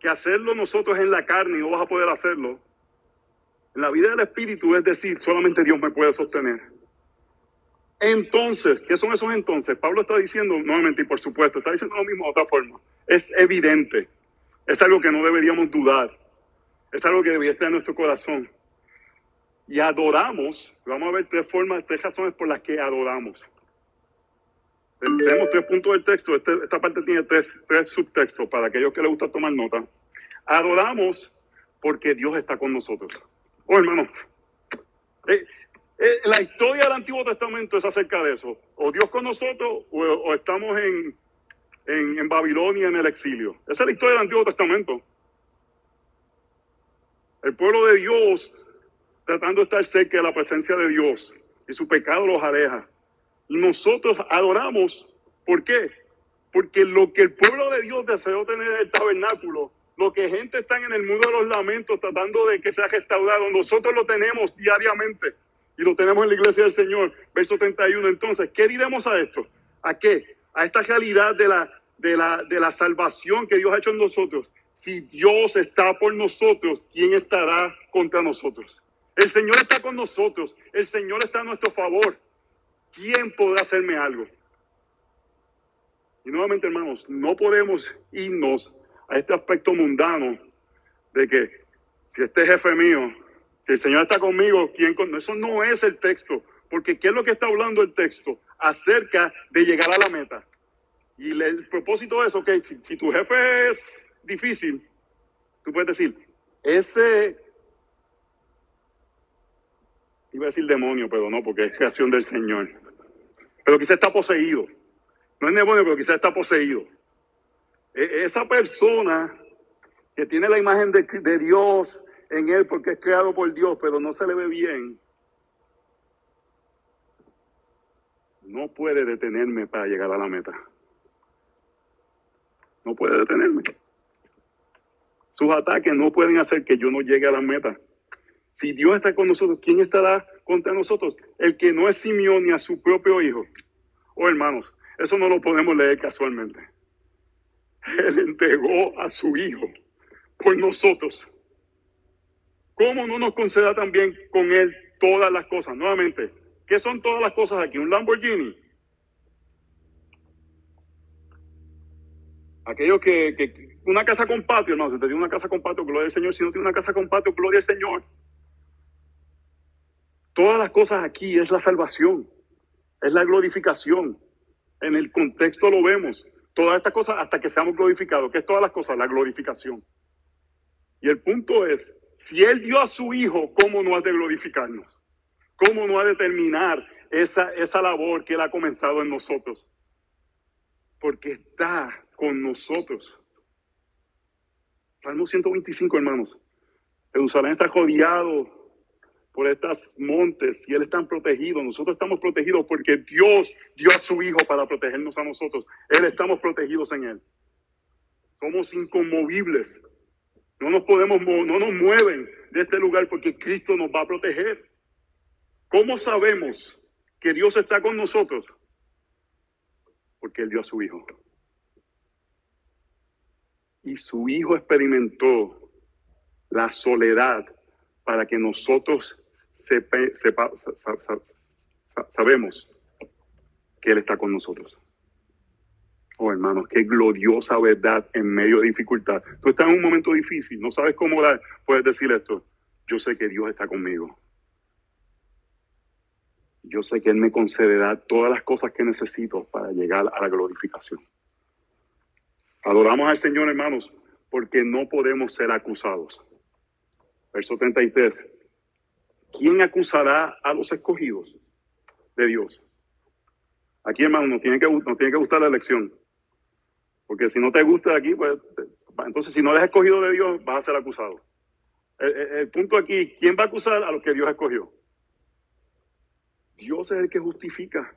que hacerlo nosotros en la carne no vas a poder hacerlo. En la vida del Espíritu es decir, solamente Dios me puede sostener. Entonces, ¿qué son esos entonces? Pablo está diciendo, nuevamente, y por supuesto, está diciendo lo mismo de otra forma. Es evidente. Es algo que no deberíamos dudar. Es algo que debería estar en nuestro corazón. Y adoramos, vamos a ver tres formas, tres razones por las que adoramos. Tenemos tres puntos del texto. Este, esta parte tiene tres, tres subtextos para aquellos que les gusta tomar nota. Adoramos porque Dios está con nosotros. Oh, hermanos, eh, eh, la historia del Antiguo Testamento es acerca de eso. O Dios con nosotros o, estamos en, en, Babilonia en el exilio. Esa es la historia del Antiguo Testamento. El pueblo de Dios tratando de estar cerca de la presencia de Dios y su pecado los aleja. Nosotros adoramos. ¿Por qué? Porque lo que el pueblo de Dios deseó tener en el tabernáculo, lo que gente está en el mundo de los lamentos tratando de que sea restaurado, nosotros lo tenemos diariamente y lo tenemos en la iglesia del Señor. Verso 31. Entonces, ¿qué diremos a esto? ¿A qué? A esta realidad de la, de la, de la salvación que Dios ha hecho en nosotros. Si Dios está por nosotros, ¿quién estará contra nosotros? El Señor está con nosotros. El Señor está a nuestro favor. ¿Quién podrá hacerme algo? Y nuevamente, hermanos, no podemos irnos a este aspecto mundano de que si este jefe mío si el Señor está conmigo, ¿quién con... Eso no es el texto, porque ¿qué es lo que está hablando el texto? Acerca de llegar a la meta. Y el propósito es, ok, si, si tu jefe es difícil, tú puedes decir, ese, iba a decir demonio, pero no, porque es creación del Señor. Pero quizá está poseído. No es demonio, pero quizá está poseído. E, esa persona que tiene la imagen de Dios en él porque es creado por Dios, pero no se le ve bien, no puede detenerme para llegar a la meta. No puede detenerme. Sus ataques no pueden hacer que yo no llegue a la meta. Si Dios está con nosotros, ¿quién estará contra nosotros? El que no es Simeón ni a su propio hijo. Oh, hermanos, eso no lo podemos leer casualmente. Él entregó a su hijo por nosotros. ¿Cómo no nos conceda también con Él todas las cosas? Nuevamente, ¿qué son todas las cosas aquí? ¿Un Lamborghini? Aquello que, una casa con patio, no, si te tiene una casa con patio, gloria al Señor. Si no tiene una casa con patio, gloria al Señor. Todas las cosas aquí es la salvación, es la glorificación. En el contexto lo vemos. Todas estas cosas hasta que seamos glorificados. ¿Qué es todas las cosas? La glorificación. Y el punto es si Él dio a su Hijo, ¿cómo no ha de glorificarnos? ¿Cómo no ha de terminar esa, esa labor que Él ha comenzado en nosotros? Porque está con nosotros. Salmo 125, hermanos. Jerusalén está rodeado por estos montes y Él está protegido. Nosotros estamos protegidos porque Dios dio a su Hijo para protegernos a nosotros. Él estamos protegidos en Él. Somos inconmovibles. No nos podemos, no nos mueven de este lugar porque Cristo nos va a proteger. ¿Cómo sabemos que Dios está con nosotros? Porque Él dio a su Hijo. Y su Hijo experimentó la soledad para que nosotros sepa, sabemos que Él está con nosotros. Oh, hermanos, qué gloriosa verdad en medio de dificultad. Tú estás en un momento difícil, no sabes cómo dar, puedes decir esto. Yo sé que Dios está conmigo. Yo sé que Él me concederá todas las cosas que necesito para llegar a la glorificación. Adoramos al Señor, hermanos, porque no podemos ser acusados. Verso 33. ¿Quién acusará a los escogidos de Dios? Aquí, hermanos, nos tiene que, nos tiene que gustar la elección. Porque si no te gusta aquí, pues entonces si no eres escogido de Dios, vas a ser acusado. El, punto aquí, ¿quién va a acusar a los que Dios escogió? Dios es el que justifica.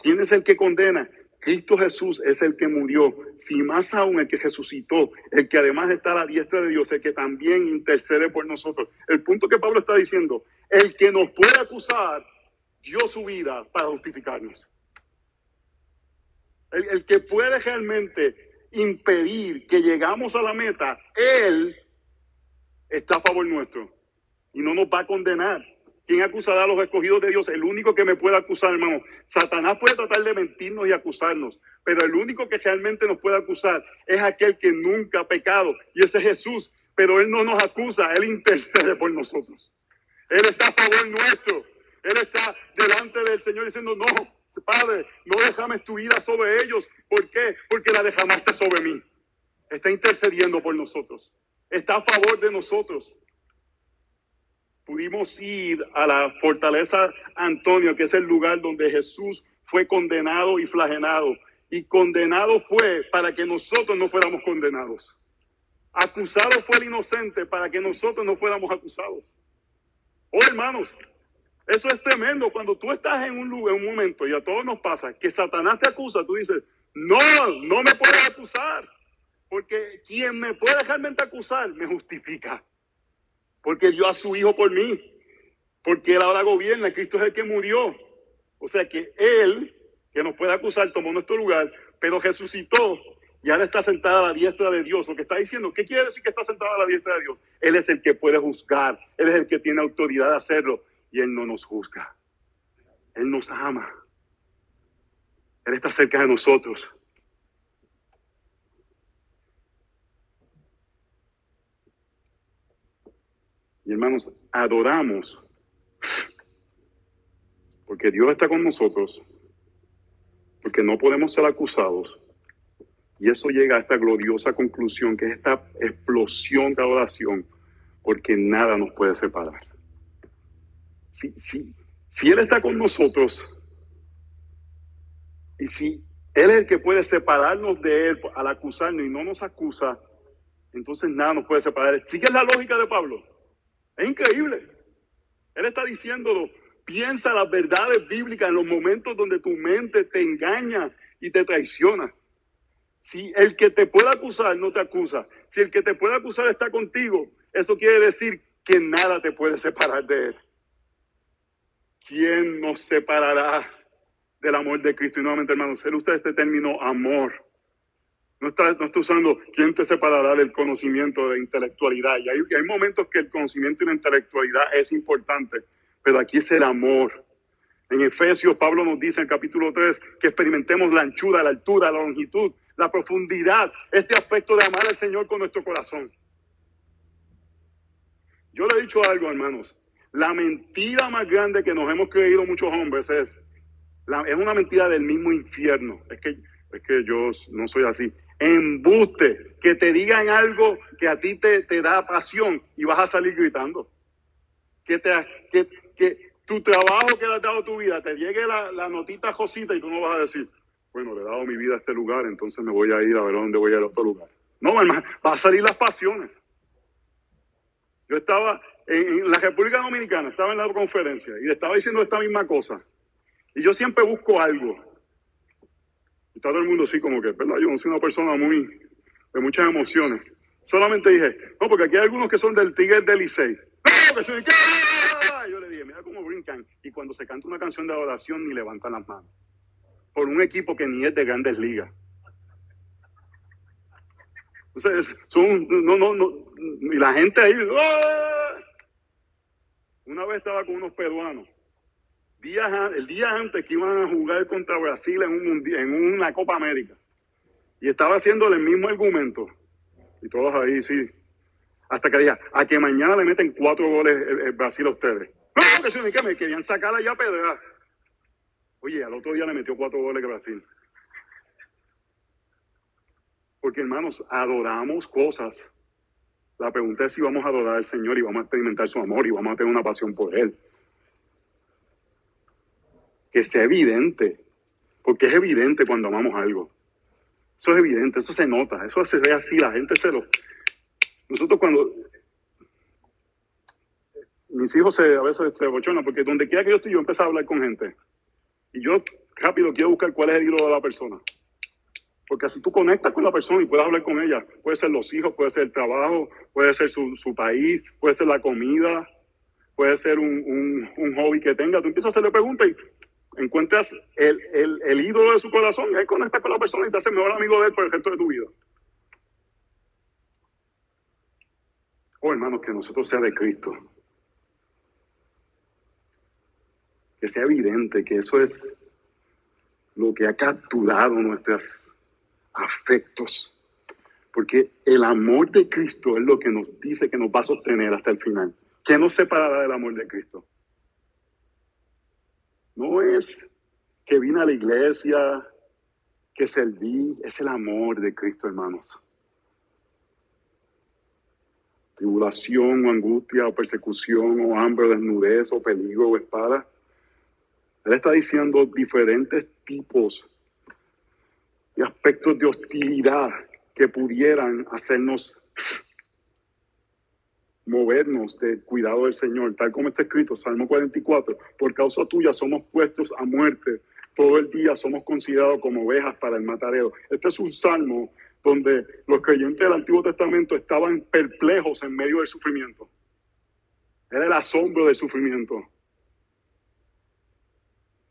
¿Quién es el que condena? Cristo Jesús es el que murió, si más aún el que resucitó, el que además está a la diestra de Dios, el que también intercede por nosotros. El punto que Pablo está diciendo, el que nos puede acusar dio su vida para justificarnos. El, que puede realmente impedir que llegamos a la meta, Él está a favor nuestro y no nos va a condenar. ¿Quién acusará a los escogidos de Dios? El único que me puede acusar, hermano. Satanás puede tratar de mentirnos y acusarnos, pero el único que realmente nos puede acusar es aquel que nunca ha pecado, y ese es Jesús. Pero Él no nos acusa, Él intercede por nosotros. Él está a favor nuestro. Él está delante del Señor diciendo, no, Padre, no dejames tu vida sobre ellos. ¿Por qué? Porque la derramaste sobre mí. Está intercediendo por nosotros. Está a favor de nosotros pudimos ir a la fortaleza Antonio, que es el lugar donde Jesús fue condenado y flagelado. Y condenado fue para que nosotros no fuéramos condenados. Acusado fue el inocente para que nosotros no fuéramos acusados. Oh, hermanos, eso es tremendo. Cuando tú estás en un lugar, en un momento, y a todos nos pasa, que Satanás te acusa, tú dices, no, no me puedes acusar. Porque quien me puede realmente acusar me justifica porque dio a su Hijo por mí, porque Él ahora gobierna, Cristo es el que murió. O sea que Él, que nos puede acusar, tomó nuestro lugar, pero resucitó y ahora está sentada a la diestra de Dios. Lo que está diciendo, ¿qué quiere decir que está sentada a la diestra de Dios? Él es el que puede juzgar, Él es el que tiene autoridad de hacerlo y Él no nos juzga. Él nos ama. Él está cerca de nosotros. Y hermanos, adoramos porque Dios está con nosotros, porque no podemos ser acusados. Y eso llega a esta gloriosa conclusión, que es esta explosión de adoración, porque nada nos puede separar. Si, Él está con nosotros, y si Él es el que puede separarnos de Él al acusarnos y no nos acusa, entonces nada nos puede separar. Sigue la lógica de Pablo. Es increíble. Él está diciéndolo. Piensa las verdades bíblicas en los momentos donde tu mente te engaña y te traiciona. Si el que te puede acusar no te acusa, si el que te puede acusar está contigo, eso quiere decir que nada te puede separar de él. ¿Quién nos separará del amor de Cristo? Y nuevamente, hermanos, él usted este término amor. No está, no está usando quién te separará del conocimiento de intelectualidad. Y hay, hay momentos que el conocimiento y la intelectualidad es importante, pero aquí es el amor. En Efesios, Pablo nos dice en capítulo 3 que experimentemos la anchura, la altura, la longitud, la profundidad, este aspecto de amar al Señor con nuestro corazón. Yo le he dicho algo, hermanos. La mentira más grande que nos hemos creído muchos hombres es, es una mentira del mismo infierno. Es que, es que yo no soy así embuste, que te digan algo que a ti te, te da pasión y vas a salir gritando. Que, te, que, que tu trabajo que has dado tu vida, te llegue la, la notita josita y tú no vas a decir, bueno, le he dado mi vida a este lugar, entonces me voy a ir a ver dónde voy a ir a otro lugar. No, hermano, va a salir las pasiones. Yo estaba en, la República Dominicana, estaba en la conferencia y le estaba diciendo esta misma cosa. Y yo siempre busco algo y todo el mundo así como que, ¿verdad? Yo no soy una persona muy de muchas emociones. Solamente dije, no, porque aquí hay algunos que son del Tigre del Licey. Yo le dije, mira cómo brincan. Y cuando se canta una canción de adoración, ni levantan las manos. Por un equipo que ni es de grandes ligas. Entonces, son, no, no, no, y la gente ahí, ¡ah! Una vez estaba con unos peruanos el día antes que iban a jugar contra Brasil en, un, en una Copa América. Y estaba haciéndole el mismo argumento. Y todos ahí, sí. Hasta que dije, a que mañana le meten cuatro goles el, Brasil a ustedes. No, que que me querían sacar allá pedra. Oye, al otro día le metió cuatro goles Brasil. Porque hermanos, adoramos cosas. La pregunta es si vamos a adorar al Señor y vamos a experimentar su amor y vamos a tener una pasión por Él que sea evidente, porque es evidente cuando amamos algo. Eso es evidente, eso se nota, eso se ve así, la gente se lo... Nosotros cuando... Mis hijos se, a veces se bochonan, porque donde quiera que yo estoy, yo empiezo a hablar con gente. Y yo rápido quiero buscar cuál es el hilo de la persona. Porque así tú conectas con la persona y puedes hablar con ella. Puede ser los hijos, puede ser el trabajo, puede ser su, su país, puede ser la comida, puede ser un, un, un, hobby que tenga. Tú empiezas a hacerle preguntas y encuentras el, el, el ídolo de su corazón, él conecta con la persona y te hace mejor amigo de él por el resto de tu vida. Oh, hermanos, que nosotros sea de Cristo. Que sea evidente que eso es lo que ha capturado nuestros afectos. Porque el amor de Cristo es lo que nos dice que nos va a sostener hasta el final. ¿Qué nos separará del amor de Cristo? No es que vine a la iglesia, que serví, es el amor de Cristo, hermanos. Tribulación o angustia o persecución o hambre o desnudez o peligro o espada. Él está diciendo diferentes tipos y aspectos de hostilidad que pudieran hacernos movernos del cuidado del Señor, tal como está escrito, Salmo 44, por causa tuya somos puestos a muerte, todo el día somos considerados como ovejas para el matadero. Este es un salmo donde los creyentes del Antiguo Testamento estaban perplejos en medio del sufrimiento. Era el asombro del sufrimiento.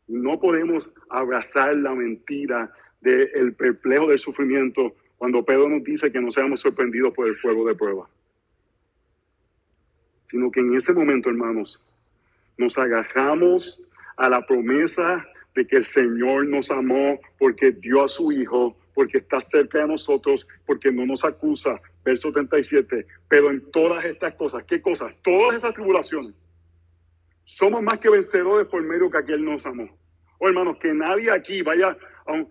No podemos abrazar la mentira del perplejo del sufrimiento cuando Pedro nos dice que no seamos sorprendidos por el fuego de prueba sino que en ese momento, hermanos, nos agarramos a la promesa de que el Señor nos amó porque dio a su Hijo, porque está cerca de nosotros, porque no nos acusa. Verso 37. Pero en todas estas cosas, ¿qué cosas? Todas esas tribulaciones. Somos más que vencedores por medio que aquel nos amó. Oh, hermanos, que nadie aquí vaya a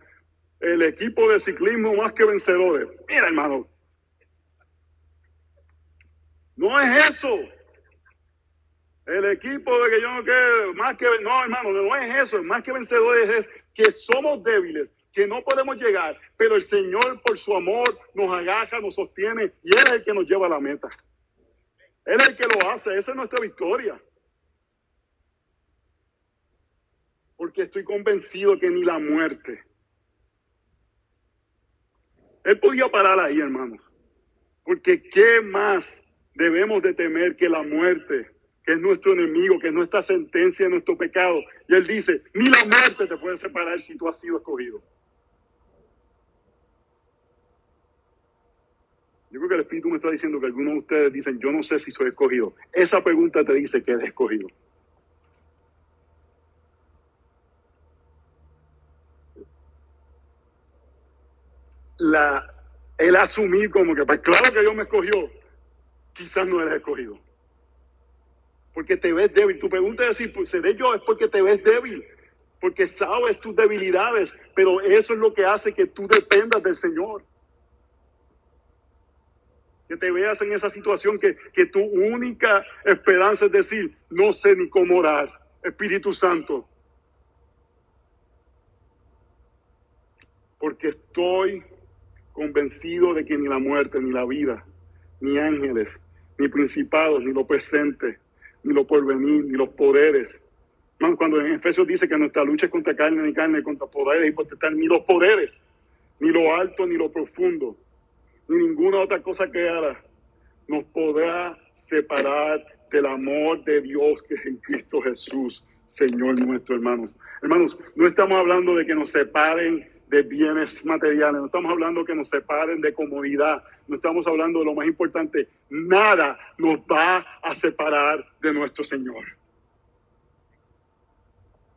el equipo de ciclismo más que vencedores. Mira, hermano. No es eso. El equipo de que yo no quede más que, no hermano, no es eso, más que vencedores es que somos débiles, que no podemos llegar, pero el Señor por su amor nos agaja, nos sostiene y Él es el que nos lleva a la meta. Él es el que lo hace, esa es nuestra victoria. Porque estoy convencido que ni la muerte. Él podía parar ahí, hermanos. Porque ¿qué más debemos de temer que la muerte? que es nuestro enemigo, que es nuestra sentencia, nuestro pecado. Y él dice, ni la muerte te puede separar si tú has sido escogido. Yo creo que el Espíritu me está diciendo que algunos de ustedes dicen, yo no sé si soy escogido. Esa pregunta te dice que eres escogido. La, el asumir como que, pues claro que Dios me escogió, quizás no eres escogido porque te ves débil. Tu pregunta es si pues, seré yo, es porque te ves débil, porque sabes tus debilidades, pero eso es lo que hace que tú dependas del Señor. Que te veas en esa situación que, que tu única esperanza es decir, no sé ni cómo orar, Espíritu Santo. Porque estoy convencido de que ni la muerte, ni la vida, ni ángeles, ni principados, ni lo presente, ni lo porvenir, ni los poderes. cuando en Efesios dice que nuestra lucha es contra carne ni carne, contra poderes y potestad, ni los poderes, ni lo alto, ni lo profundo, ni ninguna otra cosa haga, nos podrá separar del amor de Dios que es en Cristo Jesús, Señor nuestro, hermanos. Hermanos, no estamos hablando de que nos separen de bienes materiales, no estamos hablando que nos separen de comodidad, no estamos hablando de lo más importante, nada nos va a separar de nuestro Señor.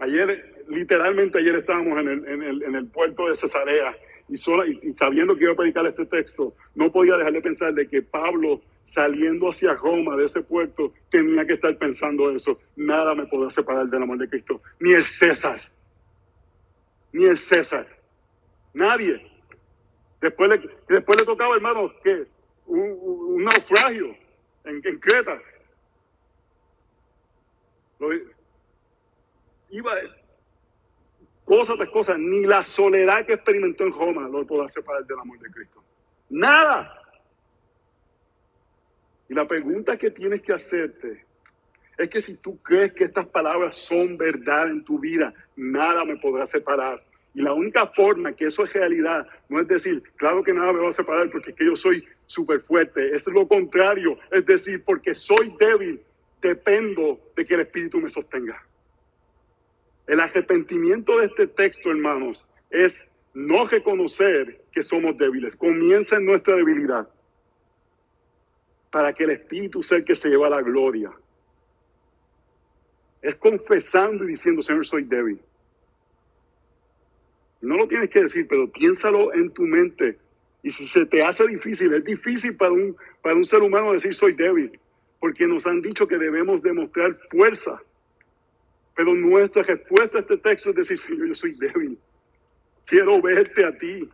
Ayer, literalmente ayer estábamos en el, puerto de Cesarea y, sola, y, sabiendo que iba a predicar este texto, no podía dejar de pensar de que Pablo saliendo hacia Roma de ese puerto tenía que estar pensando eso. Nada me podrá separar del amor de Cristo, ni el César, ni el César. Nadie. Después le, después le tocaba, hermano, que un, naufragio en, Creta. iba cosas de cosas, ni la soledad que experimentó en Roma lo podrá separar del amor de Cristo. Nada. Y la pregunta que tienes que hacerte es que si tú crees que estas palabras son verdad en tu vida, nada me podrá separar y la única forma que eso es realidad no es decir, claro que nada me va a separar porque es que yo soy súper fuerte. Es lo contrario. Es decir, porque soy débil, dependo de que el Espíritu me sostenga. El arrepentimiento de este texto, hermanos, es no reconocer que somos débiles. Comienza en nuestra debilidad para que el Espíritu sea el que se lleva la gloria. Es confesando y diciendo, Señor, soy débil. No lo tienes que decir, pero piénsalo en tu mente. Y si se te hace difícil, es difícil para un, para un ser humano decir soy débil, porque nos han dicho que debemos demostrar fuerza. Pero nuestra respuesta a este texto es decir, Señor, yo soy débil. Quiero verte a ti.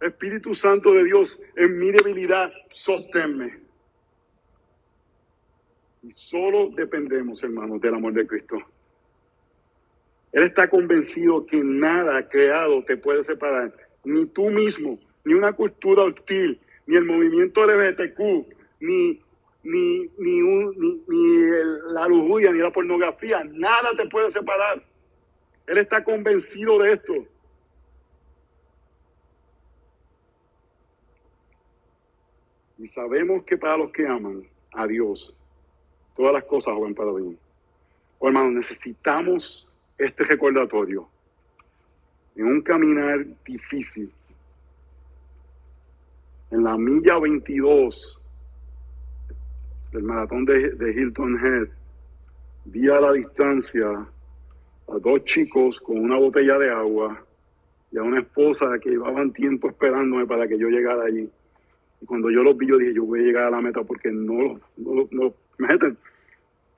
Espíritu Santo de Dios, en mi debilidad, sosténme. Y solo dependemos, hermanos, del amor de Cristo. Él está convencido que nada creado te puede separar, ni tú mismo, ni una cultura hostil, ni el movimiento LGBTQ, ni, ni, ni, ni, la lujuria, ni la pornografía, nada te puede separar. Él está convencido de esto. Y sabemos que para los que aman a Dios, todas las cosas van para bien. Oh, hermanos, necesitamos este recordatorio en un caminar difícil. En la milla 22 del maratón de, Hilton Head, vi a la distancia a dos chicos con una botella de agua y a una esposa que llevaban tiempo esperándome para que yo llegara allí. Y cuando yo los vi, yo dije, yo voy a llegar a la meta porque no, no, no, imagínate,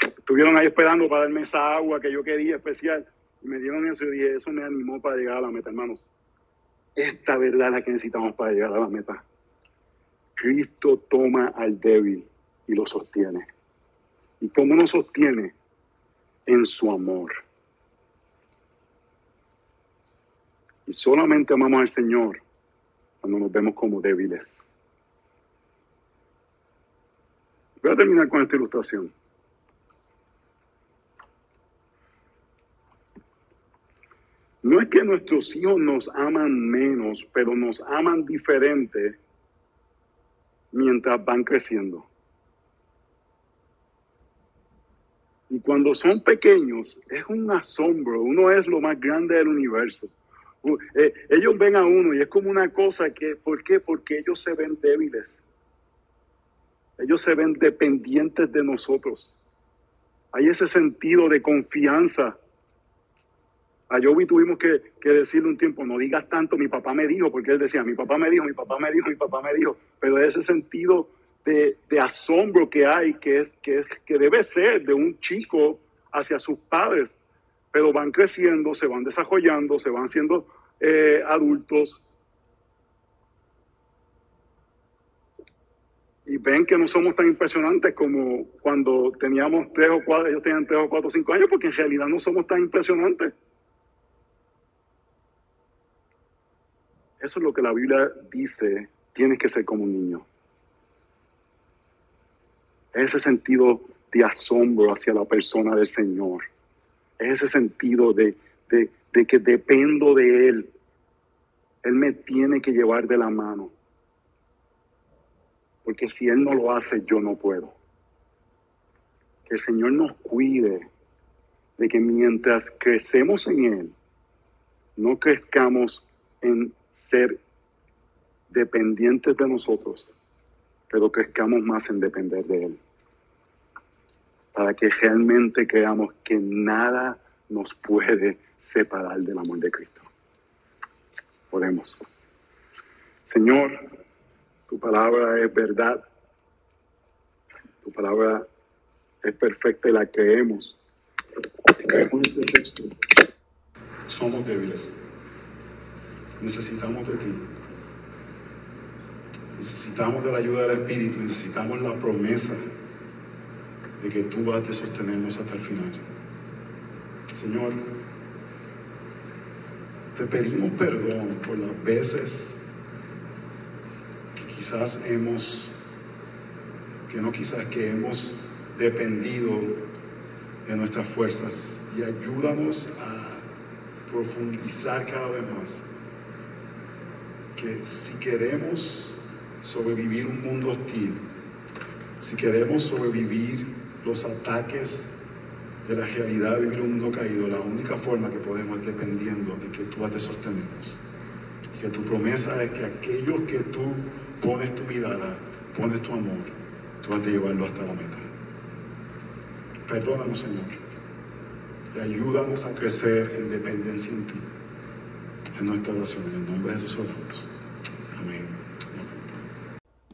estuvieron ahí esperando para darme esa agua que yo quería especial. Y me dieron eso y eso me animó para llegar a la meta, hermanos. Esta verdad es la que necesitamos para llegar a la meta. Cristo toma al débil y lo sostiene. ¿Y cómo nos sostiene? En su amor. Y solamente amamos al Señor cuando nos vemos como débiles. Voy a terminar con esta ilustración. No es que nuestros hijos nos aman menos, pero nos aman diferente mientras van creciendo. Y cuando son pequeños, es un asombro. Uno es lo más grande del universo. Eh, ellos ven a uno y es como una cosa que, ¿por qué? Porque ellos se ven débiles. Ellos se ven dependientes de nosotros. Hay ese sentido de confianza. A Joby tuvimos que, decirle un tiempo, no digas tanto, mi papá me dijo, porque él decía, mi papá me dijo, mi papá me dijo, mi papá me dijo, pero ese sentido de, asombro que hay, que, es, que, es, que debe ser de un chico hacia sus padres, pero van creciendo, se van desarrollando, se van siendo eh, adultos, y ven que no somos tan impresionantes como cuando teníamos tres o cuatro, ellos tenían tres o cuatro o cinco años, porque en realidad no somos tan impresionantes. Eso es lo que la Biblia dice, tienes que ser como un niño. ese sentido de asombro hacia la persona del Señor. ese sentido de, de que dependo de Él. Él me tiene que llevar de la mano porque si Él no lo hace, yo no puedo. Que el Señor nos cuide de que mientras crecemos en Él, no crezcamos en ser dependientes de nosotros, pero crezcamos más en depender de Él. Para que realmente creamos que nada nos puede separar del amor de Cristo. Oremos. Señor, tu palabra es verdad. Tu palabra es perfecta y la creemos. Creemos este texto. Somos débiles. Necesitamos de ti. Necesitamos de la ayuda del Espíritu. Necesitamos la promesa de que tú vas a sostenernos hasta el final. Señor, te pedimos perdón por las veces quizás hemos, que no quizás que hemos dependido de nuestras fuerzas y ayúdanos a profundizar cada vez más que si queremos sobrevivir un mundo hostil, si queremos sobrevivir los ataques de la realidad de vivir un mundo caído, la única forma que podemos es dependiendo de que tú has de sostenernos. Que tu promesa es que aquellos que tú pones tu mirada, pones tu amor, tú has de llevarlo hasta la meta. Perdónanos, Señor. Y ayúdanos a crecer en dependencia en ti, en nuestra oración. En el nombre de Jesús oramos. Amén.